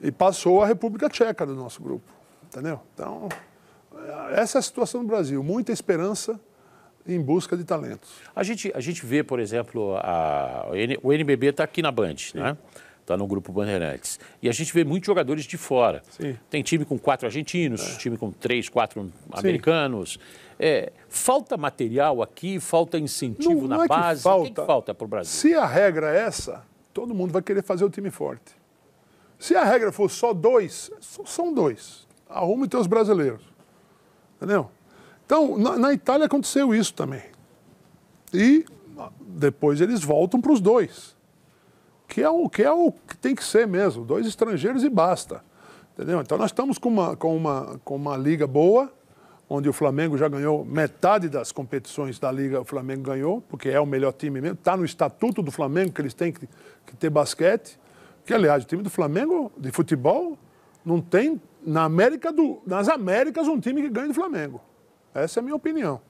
E passou a República Tcheca do nosso grupo. Entendeu? Então, essa é a situação do Brasil. Muita esperança em busca de talentos. A gente, a gente vê, por exemplo, a, o NBB está aqui na Band, né? Está no grupo Bandeirantes. E a gente vê muitos jogadores de fora. Sim. Tem time com quatro argentinos, time com três, quatro americanos. É, falta material aqui, falta incentivo Não- na não é base. O que, que falta. para o Brasil? Se a regra é essa, todo mundo vai querer fazer o time forte. Se a regra for só dois, são dois. Arrume teus brasileiros. Entendeu? Então, na, na Itália aconteceu isso também. E depois eles voltam para os dois. Que é, o, que é o que tem que ser mesmo. Dois estrangeiros e basta. Entendeu? Então nós estamos com uma, com uma, com uma liga boa, onde o Flamengo já ganhou metade das competições da liga, o Flamengo ganhou, porque é o melhor time mesmo. Está no estatuto do Flamengo que eles têm que, que ter basquete. Que, aliás, o time do Flamengo de futebol não tem na América do, nas Américas um time que ganha do Flamengo. Essa é a minha opinião.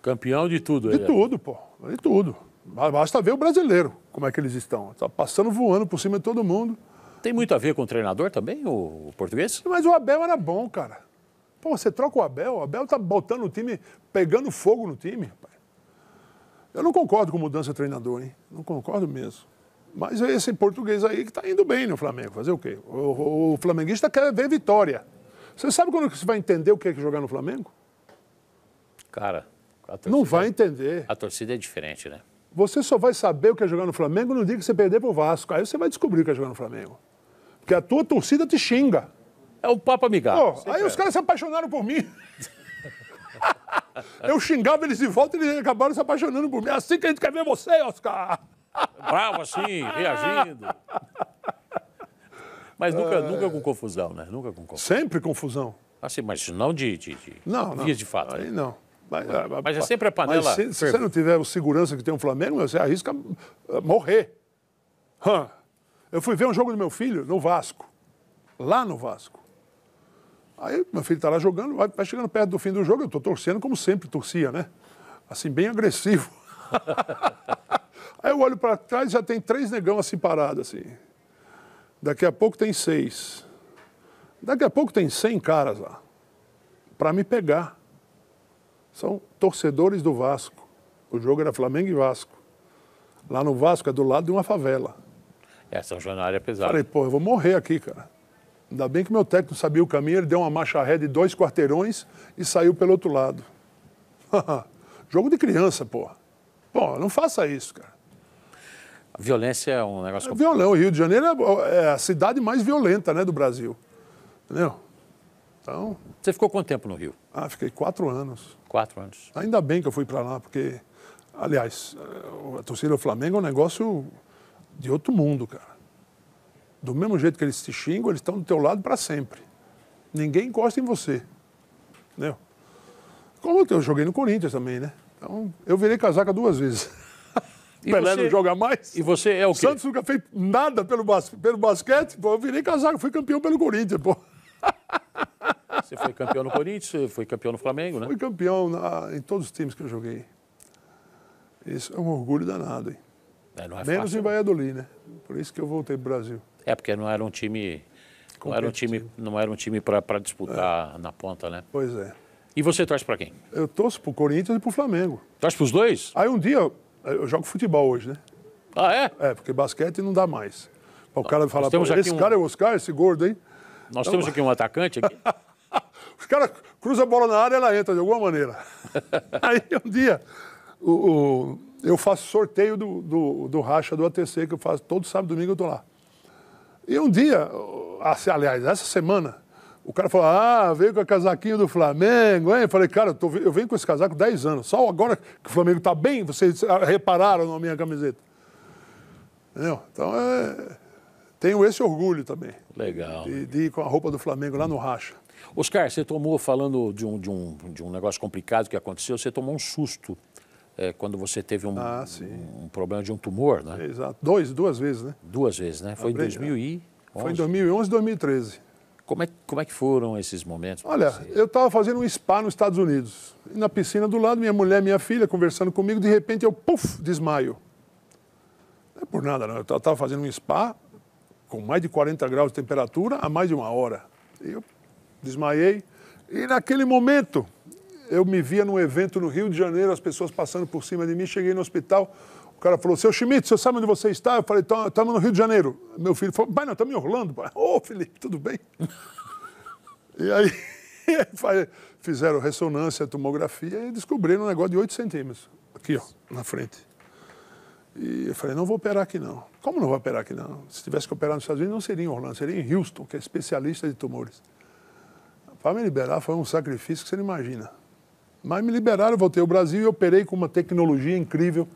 Campeão de tudo. De é. tudo, pô. De tudo. Basta ver o brasileiro, como é que eles estão. Está passando voando por cima de todo mundo. Tem muito a ver com o treinador também, o, português? Mas o Abel era bom, cara. Pô, você troca o Abel, o Abel tá botando o time, pegando fogo no time, rapaz. Eu não concordo com mudança de treinador, hein? Não concordo mesmo. Mas é esse português aí que tá indo bem no Flamengo. Fazer o quê? O, o- o flamenguista quer ver vitória. Você sabe quando você vai entender o que é que jogar no Flamengo? Cara, a torcida, Não vai entender. a torcida é diferente, né? Você só vai saber o que é jogar no Flamengo no dia que você perder pro Vasco. Aí você vai descobrir o que é jogar no Flamengo. Porque a tua torcida te xinga. É um papo amigável. Pô, aí é. os caras se apaixonaram por mim. Eu xingava eles de volta e eles acabaram se apaixonando por mim. É assim que a gente quer ver você, Oscar. Bravo assim, reagindo. Mas nunca, nunca com confusão, né? Nunca com confusão. Sempre confusão. Assim, mas não de, de, de Não, não. de fato. Aí né? não. Mas, Mas é sempre a panela Mas se, se você não tiver o segurança que tem um Flamengo, você arrisca eh, morrer. Eu fui ver um jogo do meu filho no Vasco. Lá no Vasco. Aí meu filho está lá jogando, vai, vai chegando perto do fim do jogo, eu estou torcendo como sempre torcia, né? Assim, bem agressivo. Aí eu olho para trás e já tem três negão assim parados, assim. Daqui a pouco tem seis. Daqui a pouco tem cem caras lá. Para me pegar. São torcedores do Vasco. O jogo era Flamengo e Vasco. Lá no Vasco é do lado de uma favela. É, São Januário é pesado. Falei, pô, eu vou morrer aqui, cara. Ainda bem que meu técnico sabia o caminho, ele deu uma marcha ré de dois quarteirões e saiu pelo outro lado. Jogo de criança, pô. Pô, não faça isso, cara. A violência é um negócio É violão. O Rio de Janeiro é é a cidade mais violenta né, do Brasil. Entendeu? Então, Você ficou quanto tempo no Rio? ah, fiquei quatro anos. Quatro anos. Ainda bem que eu fui para lá, porque, aliás, eh, a torcida do Flamengo é um negócio de outro mundo, cara. Do mesmo jeito que eles te xingam, eles estão do teu lado para sempre. Ninguém encosta em você. Entendeu? Como eu joguei no Corinthians também, né? Então, eu virei casaca duas vezes. E Pelé você- não joga mais. E você é o O quê? Santos nunca fez nada pelo, bas- pelo basquete, pô, eu virei casaca, fui campeão pelo Corinthians, pô. Você foi campeão no Corinthians, você foi campeão no Flamengo, né? Fui campeão na- em todos os times que eu joguei. Isso é um orgulho danado, hein? É, não é Menos fácil. em Valladolid, né? Por isso que eu voltei pro Brasil. É, porque não era um time. Não era um time, não era um time para disputar na ponta, né? Pois é. E você torce para quem? Eu torço pro Corinthians e pro Flamengo. Torce para os dois? Aí um dia, eu jogo futebol hoje, né? Ah, é? É, porque basquete não dá mais. Pra o cara falar, temos "Pô, aqui esse um- cara é o Oscar, esse gordo, hein? Nós temos aqui um atacante aqui. Os caras cruzam a bola na área e ela entra de alguma maneira. Aí um dia, o, o- eu faço sorteio do, do, do racha do ATC, que eu faço todo sábado e domingo eu tô lá. E um dia, assim, aliás, essa semana, o cara falou: Ah, veio com o casaquinho do Flamengo, hein? Eu falei, cara, eu, tô- eu venho com esse casaco 10 anos. Só agora que o Flamengo tá bem, vocês repararam na minha camiseta. Entendeu? Então é. Tenho esse orgulho também. Legal. De, de ir com a roupa do Flamengo lá no racha. Oscar, você tomou, falando de um, de um, de um negócio complicado que aconteceu, você tomou um susto é, quando você teve um, Ah, sim. um problema de um tumor, né? Exato. Dois, duas vezes, né? Duas vezes, né? Foi em Abre- 2011. Foi em 2011 e 2013. Como é, como é que foram esses momentos? Olha, eu estava fazendo um spa nos Estados Unidos. E na piscina do lado, minha mulher, minha filha, conversando comigo, de repente eu, puf, desmaio. Não é por nada, não. Eu estava fazendo um spa com mais de 40 graus de temperatura há mais de uma hora. E eu desmaiei. E naquele momento, eu me via num evento no Rio de Janeiro, as pessoas passando por cima de mim, cheguei no hospital. O cara falou, seu Schmidt, você sabe onde você está? Eu falei, estamos no Rio de Janeiro. Meu filho falou, pai, não, estamos em Orlando. pai." Ô, Felipe, tudo bem? E aí fizeram ressonância, tomografia e descobriram um negócio de 8 centímetros. Aqui, ó, na frente. E eu falei, não vou operar aqui não. Como não vou operar aqui não? Se tivesse que operar nos Estados Unidos, não seria em Orlando, seria em Houston, que é especialista de tumores. Para me liberar foi um sacrifício que você não imagina. Mas me liberaram, eu voltei ao Brasil e operei com uma tecnologia incrível.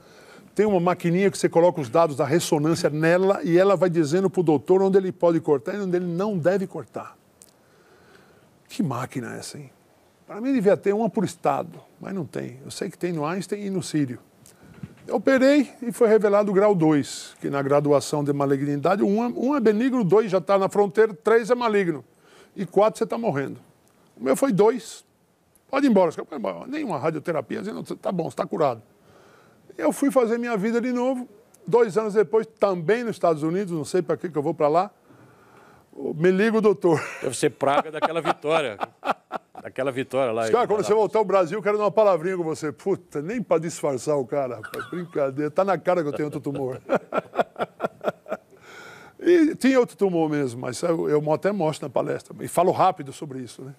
Tem uma maquininha que você coloca os dados da ressonância nela e ela vai dizendo para o doutor onde ele pode cortar e onde ele não deve cortar. Que máquina é essa, hein? Para mim devia ter uma por estado, mas não tem. Eu sei que tem no Einstein e no Sírio. Eu operei e foi revelado o grau 2, que na graduação de malignidade, um é, um é benigno, dois já está na fronteira, três é maligno. E quatro você está morrendo. O meu foi dois. Pode ir embora. Os caras, "Pô, Nenhuma radioterapia, dizendo, tá bom, você está curado. Eu fui fazer minha vida de novo. Dois anos depois, também nos Estados Unidos, não sei para que, que eu vou para lá. Me liga o doutor. Deve ser praga daquela vitória. daquela vitória lá. Cara, quando você voltar ao Brasil, eu quero dar uma palavrinha com você. Puta, nem para disfarçar o cara, rapaz. Brincadeira. Tá na cara que eu tenho outro tumor. e tinha outro tumor mesmo, mas eu, eu até mostro na palestra. E falo rápido sobre isso, né?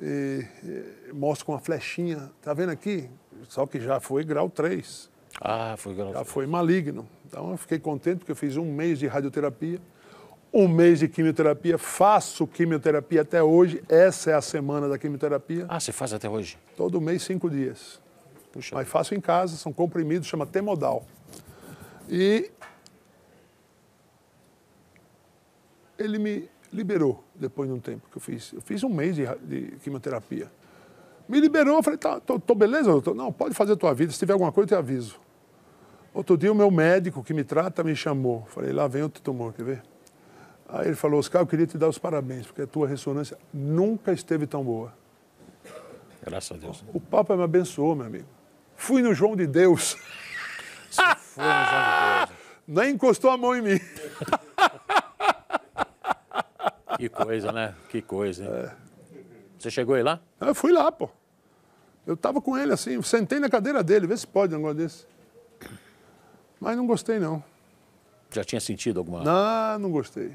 E, e mostro com uma flechinha. Tá vendo aqui? Só que já foi grau 3. Ah, foi grau. Já foi maligno. Então eu fiquei contente porque eu fiz um mês de radioterapia, um mês de quimioterapia, faço quimioterapia até hoje. Essa é a semana da quimioterapia. Ah, você faz até hoje? Todo mês, cinco dias. Puxa. Mas faço em casa, são comprimidos, chama Temodal. E ele me liberou depois de um tempo que eu fiz. Eu fiz um mês de, de quimioterapia. Me liberou, eu falei, tá, tô, tô beleza, doutor? Não, pode fazer a tua vida, se tiver alguma coisa eu te aviso. Outro dia o meu médico que me trata me chamou. Falei, lá vem outro tumor, quer ver? Aí ele falou, Oscar, eu queria te dar os parabéns, porque a tua ressonância nunca esteve tão boa. Graças a Deus. O Papa me abençoou, meu amigo. Fui no João de Deus. Você foi no João de Deus. Nem encostou a mão em mim. Que coisa, né? Que coisa, hein? Você chegou aí lá? Eu fui lá, pô. Eu estava com ele assim, sentei na cadeira dele, vê se pode um negócio desse. Mas não gostei, não. Já tinha sentido alguma... Não, não gostei.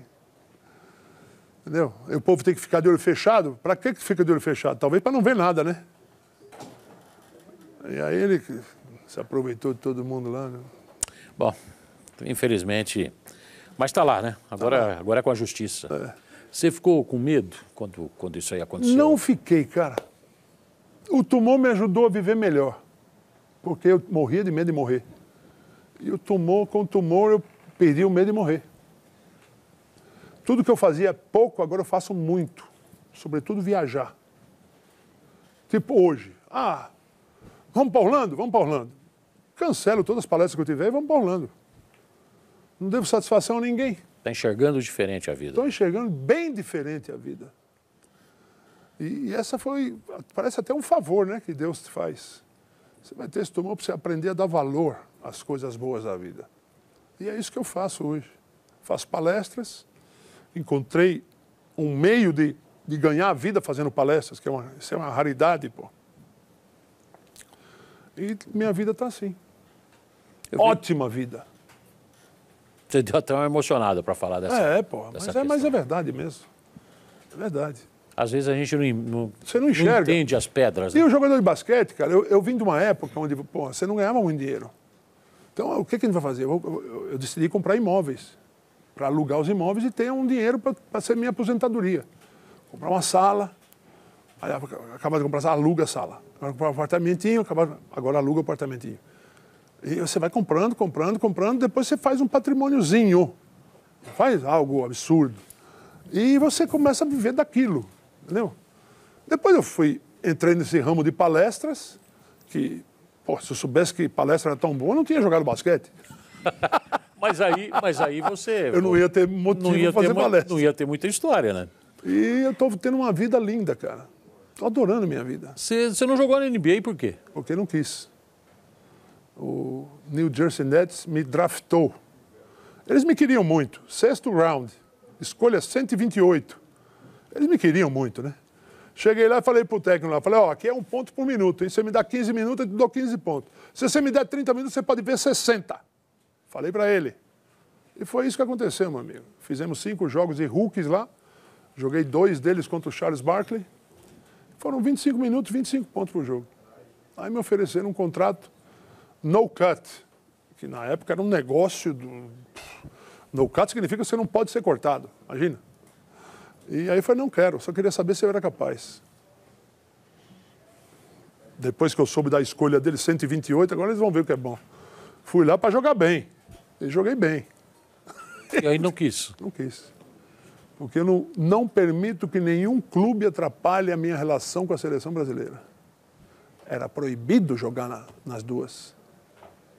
Entendeu? E o povo tem que ficar de olho fechado. Para que que fica de olho fechado? Talvez para não ver nada, né? E aí ele se aproveitou de todo mundo lá. Né? Bom, infelizmente... Mas está lá, né? Agora, agora é com a justiça. Você ficou com medo quando, quando isso aí aconteceu? Não fiquei, cara. O tumor me ajudou a viver melhor. Porque eu morria de medo de morrer. E o tumor, com o tumor, eu perdi o medo de morrer. Tudo que eu fazia pouco, agora eu faço muito. Sobretudo viajar. Tipo hoje. Ah, vamos para Orlando? Vamos para Orlando. Cancelo todas as palestras que eu tiver e vamos para Orlando. Não devo satisfação a ninguém. Está enxergando diferente a vida. Estou enxergando bem diferente a vida. E, e essa foi, parece até um favor né, que Deus te faz. Você vai ter esse tumor para você aprender a dar valor às coisas boas da vida. E é isso que eu faço hoje. Faço palestras, encontrei um meio de, de ganhar a vida fazendo palestras, que é uma, isso é uma raridade, pô. E minha vida está assim. Vi- Ótima vida. Você deu até uma emocionada para falar dessa. É, pô, mas é, mas é verdade mesmo. É verdade. Às vezes a gente não, não, Você não enxerga. entende as pedras. E né? o jogador de basquete, cara, eu, eu vim de uma época onde pô, você não ganhava muito dinheiro. Então, o que, que a gente vai fazer? Eu, eu- eu decidi comprar imóveis, para alugar os imóveis e ter um dinheiro para ser minha aposentadoria. Comprar uma sala, aí acaba de comprar a sala, aluga a sala. Agora comprar um apartamentinho, acaba, agora aluga o apartamentinho. E você vai comprando, comprando, comprando, depois você faz um patrimôniozinho. Faz algo absurdo. E você começa a viver daquilo, entendeu? Depois eu fui, entrei nesse ramo de palestras, que, pô, se eu soubesse que palestra era tão boa, eu não tinha jogado basquete. Mas aí, mas aí você. Eu não ia ter motivo não ia para fazer palestra. não ia ter muita história, né? E eu estou tendo uma vida linda, cara. Estou adorando minha vida, você não jogou na NBA por quê? porque não quis. O New Jersey Nets me draftou. Eles me queriam muito. Sexto round, escolha 128. Eles me queriam muito, né? Cheguei lá e falei pro técnico lá, falei, ó, aqui é um ponto por minuto, hein? Você me dá 15 minutos, eu te dou 15 pontos. Se você me der 30 minutos, você pode ver 60. Falei para ele. E foi isso que aconteceu, meu amigo. Fizemos cinco jogos de rookies lá. Joguei dois deles contra o Charles Barkley. Foram 25 minutos, 25 pontos por jogo. Aí me ofereceram um contrato no cut, que na época era um negócio do... No cut significa que você não pode ser cortado, imagina. E aí eu falei, não quero, só queria saber se eu era capaz. Depois que eu soube da escolha dele, 128, agora eles vão ver o que é bom. Fui lá para jogar bem. E joguei bem. E aí não quis. Não quis. Porque eu não, não permito que nenhum clube atrapalhe a minha relação com a seleção brasileira. Era proibido jogar na- nas duas.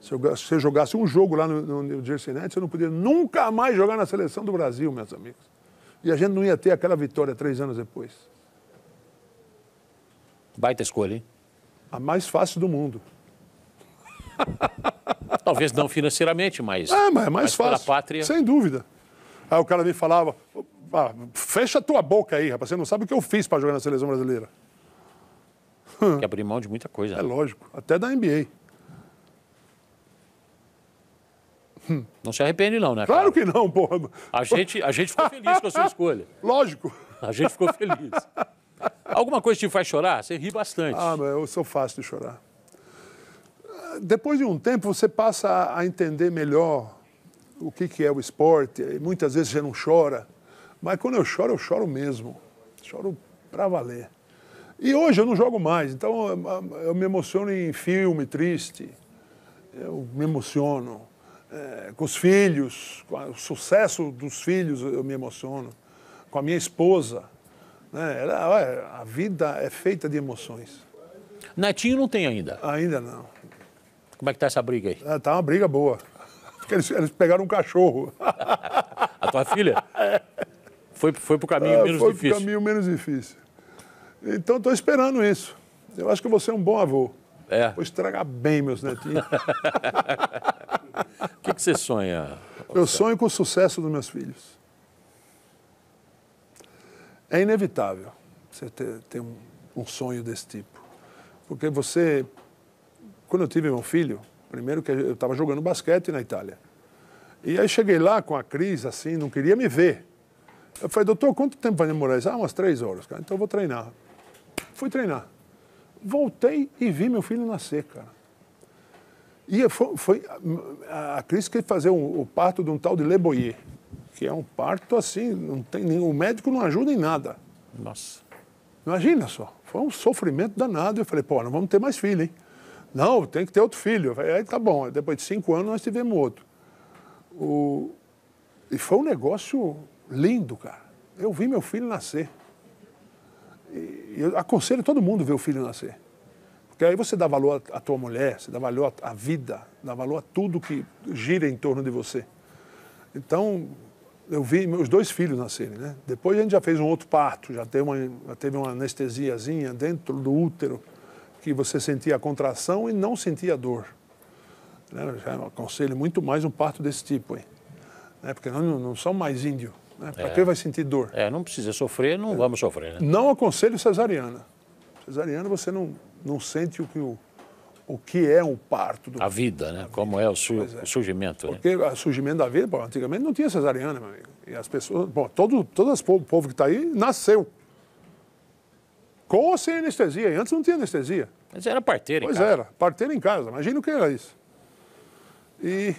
Se eu jogasse um jogo lá no, no New Jersey Nets, eu não podia nunca mais jogar na seleção do Brasil, meus amigos. E a gente não ia ter aquela vitória três anos depois. Baita escolha, hein? A mais fácil do mundo. Talvez não financeiramente, mas. É, mas é mais mas fácil. pátria. Sem dúvida. Aí o cara me falava, "Ah, fecha a tua boca aí, rapaz, você não sabe o que eu fiz para jogar na seleção brasileira. Que abrir mão de muita coisa. É né? lógico, até da NBA. Não se arrepende, não, né? Claro cara? que não, porra. A gente, a gente ficou feliz com a sua escolha. Lógico. A gente ficou feliz. Alguma coisa te faz chorar? Você ri bastante. Ah, mas eu sou fácil de chorar. Depois de um tempo, você passa a- entender melhor o que, que é o esporte. E muitas vezes você não chora. Mas quando eu choro, eu choro mesmo. Choro pra valer. E hoje eu não jogo mais, então eu me emociono em filme triste. Eu me emociono. É, com os filhos, com o sucesso dos filhos eu me emociono, com a minha esposa. Né? Ela, olha, a vida é feita de emoções. Netinho não tem ainda. Ainda não. Como é que tá essa briga aí? É, tá uma briga boa. Porque eles, eles pegaram um cachorro. A tua filha? Foi, foi pro caminho É, menos foi difícil. pro caminho menos difícil. Então estou esperando isso. Eu acho que vou ser um bom avô. É. Vou estragar bem meus netinhos. O que, que você sonha? Eu sonho com o sucesso dos meus filhos. É inevitável você ter, ter um, um sonho desse tipo. Porque você. Quando eu tive meu filho, primeiro que eu estava jogando basquete na Itália. E aí cheguei lá com a Cris, assim, não queria me ver. Eu falei, doutor, quanto tempo vai demorar isso? Ah, umas três horas, cara. Então eu vou treinar. Fui treinar. Voltei e vi meu filho nascer, cara. E foi, foi a, a Cris quis fazer um- o parto de um tal de Le Boyer, que é um parto assim, não tem nenhum, o médico não ajuda em nada. Nossa. Imagina só, foi um sofrimento danado. Eu falei, pô, não vamos ter mais filho, hein? Não, tem que ter outro filho. Eu falei, aí tá bom, depois de cinco anos nós tivemos outro. O... E foi um negócio lindo, cara. Eu vi meu filho nascer. E eu aconselho todo mundo a ver o filho nascer. Porque aí você dá valor à tua mulher, você dá valor à vida, dá valor a tudo que gira em torno de você. Então, eu vi meus dois filhos nascerem, né? Depois a gente já fez um outro parto, já teve uma, já teve uma anestesiazinha dentro do útero, que você sentia a contração e não sentia a dor. Né? Já aconselho muito mais um parto desse tipo, hein? Né? Porque nós não, não somos mais índio. Né? Para que vai sentir dor? É, não precisa sofrer, não vamos sofrer, né? Não aconselho cesariana. Cesariana você não, não sente o que, o, o que é o parto. Do, A vida, né? Como é o, su- o surgimento, né? porque o surgimento da vida, pô, antigamente não tinha cesariana, meu amigo. E as pessoas, bom, todo, todo esse povo, que está aí nasceu. Com ou sem anestesia. E antes não tinha anestesia. Mas era parteira, em Pois casa. era, parteira em casa. Imagina o que era isso. E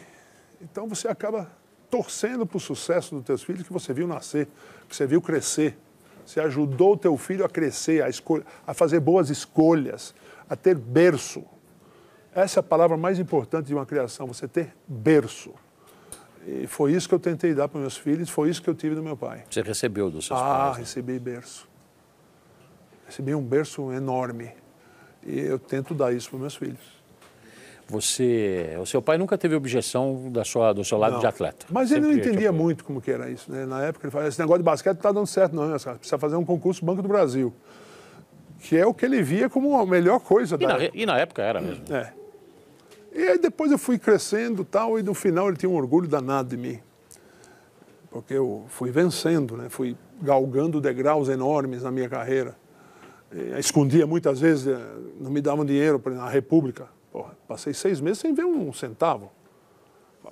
então você acaba torcendo para o sucesso dos teus filhos que você viu nascer, que você viu crescer. Você ajudou o teu filho a crescer, a, escol- a fazer boas escolhas, a ter berço. Essa é a palavra mais importante de uma criação, você ter berço. E foi isso que eu tentei dar para meus filhos, foi isso que eu tive do meu pai. Você recebeu dos seus Ah, pais. né? recebi berço. Recebi um berço enorme. E eu tento dar isso para meus filhos. Você, o seu pai nunca teve objeção da sua, do seu lado Não. de atleta. Mas ele não Sempre te entendia apoiou. muito como que era isso. Né? Na época ele falava, esse negócio de basquete não está dando certo não, né? Precisa fazer um concurso Banco do Brasil. Que é o que ele via como a melhor coisa E da na, época. e na época era mesmo. É. E aí depois eu fui crescendo tal, e no final ele tinha um orgulho danado de mim. Porque eu fui vencendo, né? fui galgando degraus enormes na minha carreira. E escondia muitas vezes, eh, não me davam dinheiro na República. Porra, passei seis meses sem ver um centavo.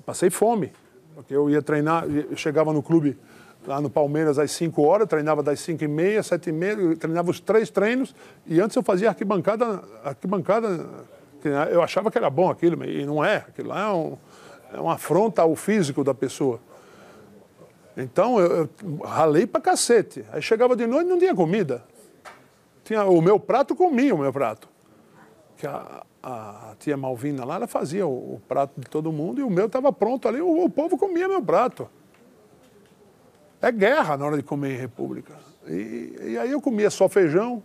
Passei fome. Porque eu ia treinar, eu chegava no clube lá no Palmeiras às 5 horas, treinava das 5 e meia, 7 e meia, treinava os três treinos e antes eu fazia arquibancada, arquibancada, eu achava que era bom aquilo, e não é. Aquilo lá é, um, é uma afronta ao físico da pessoa. Então eu, eu ralei pra cacete. Aí chegava de noite e não tinha comida. Tinha, o meu prato comia o meu prato. Que a, a tia Malvina lá, ela fazia o, o prato de todo mundo e o meu estava pronto ali, o, o povo comia meu prato. É guerra na hora de comer em república. E, e aí eu comia só feijão,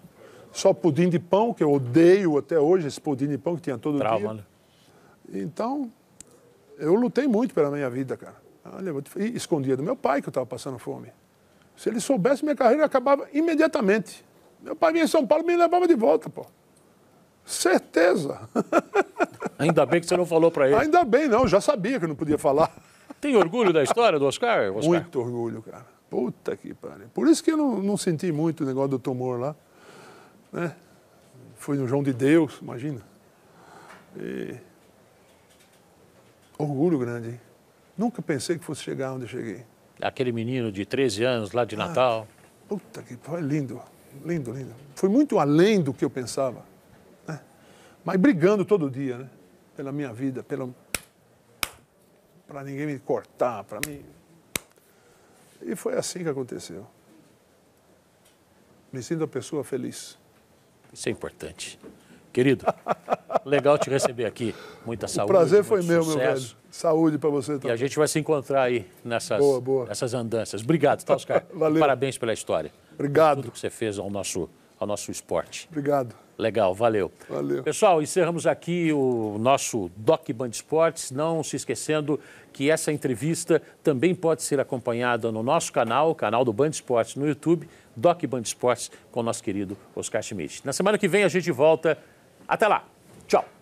só pudim de pão, que eu odeio até hoje esse pudim de pão que tinha todo Trauma, dia. né? Então, eu lutei muito pela minha vida, cara. Olha, eu vou te- e escondia do meu pai que eu estava passando fome. Se ele soubesse, minha carreira acabava imediatamente. Meu pai vinha em São Paulo e me levava de volta, pô. Certeza. Ainda bem que você não falou para ele. Ainda bem, não, já sabia que não podia falar. Tem orgulho da história do Oscar? Oscar? Muito orgulho, cara. Puta que pariu. Por isso que eu não, não senti muito o negócio do tumor lá. Né? Fui no João de Deus, imagina. E... Orgulho grande, hein? Nunca pensei que fosse chegar onde eu cheguei. Aquele menino de 13 anos lá Ah. de Natal. Puta que foi lindo, lindo, lindo. Foi muito além do que eu pensava. Mas brigando todo dia, né? Pela minha vida, pela... para ninguém me cortar, para mim. E foi assim que aconteceu. Me sinto uma pessoa feliz. Isso é importante. Querido, Legal te receber aqui. Muita saúde. O prazer foi meu, sucesso. meu velho. Saúde para você E a também. gente vai se encontrar aí nessas, Boa, boa. nessas andanças. Obrigado, tá, Oscar? Valeu. Parabéns pela história. Obrigado. Tudo que você fez ao nosso, ao nosso esporte. Obrigado. Legal, valeu. Valeu. Pessoal, encerramos aqui o nosso Doc Band Esportes. Não se esquecendo que essa entrevista também pode ser acompanhada no nosso canal, o canal do Band Esportes no YouTube, Doc Band Esportes, com o nosso querido Oscar Schmidt. Na semana que vem a gente volta. Até lá. Tchau.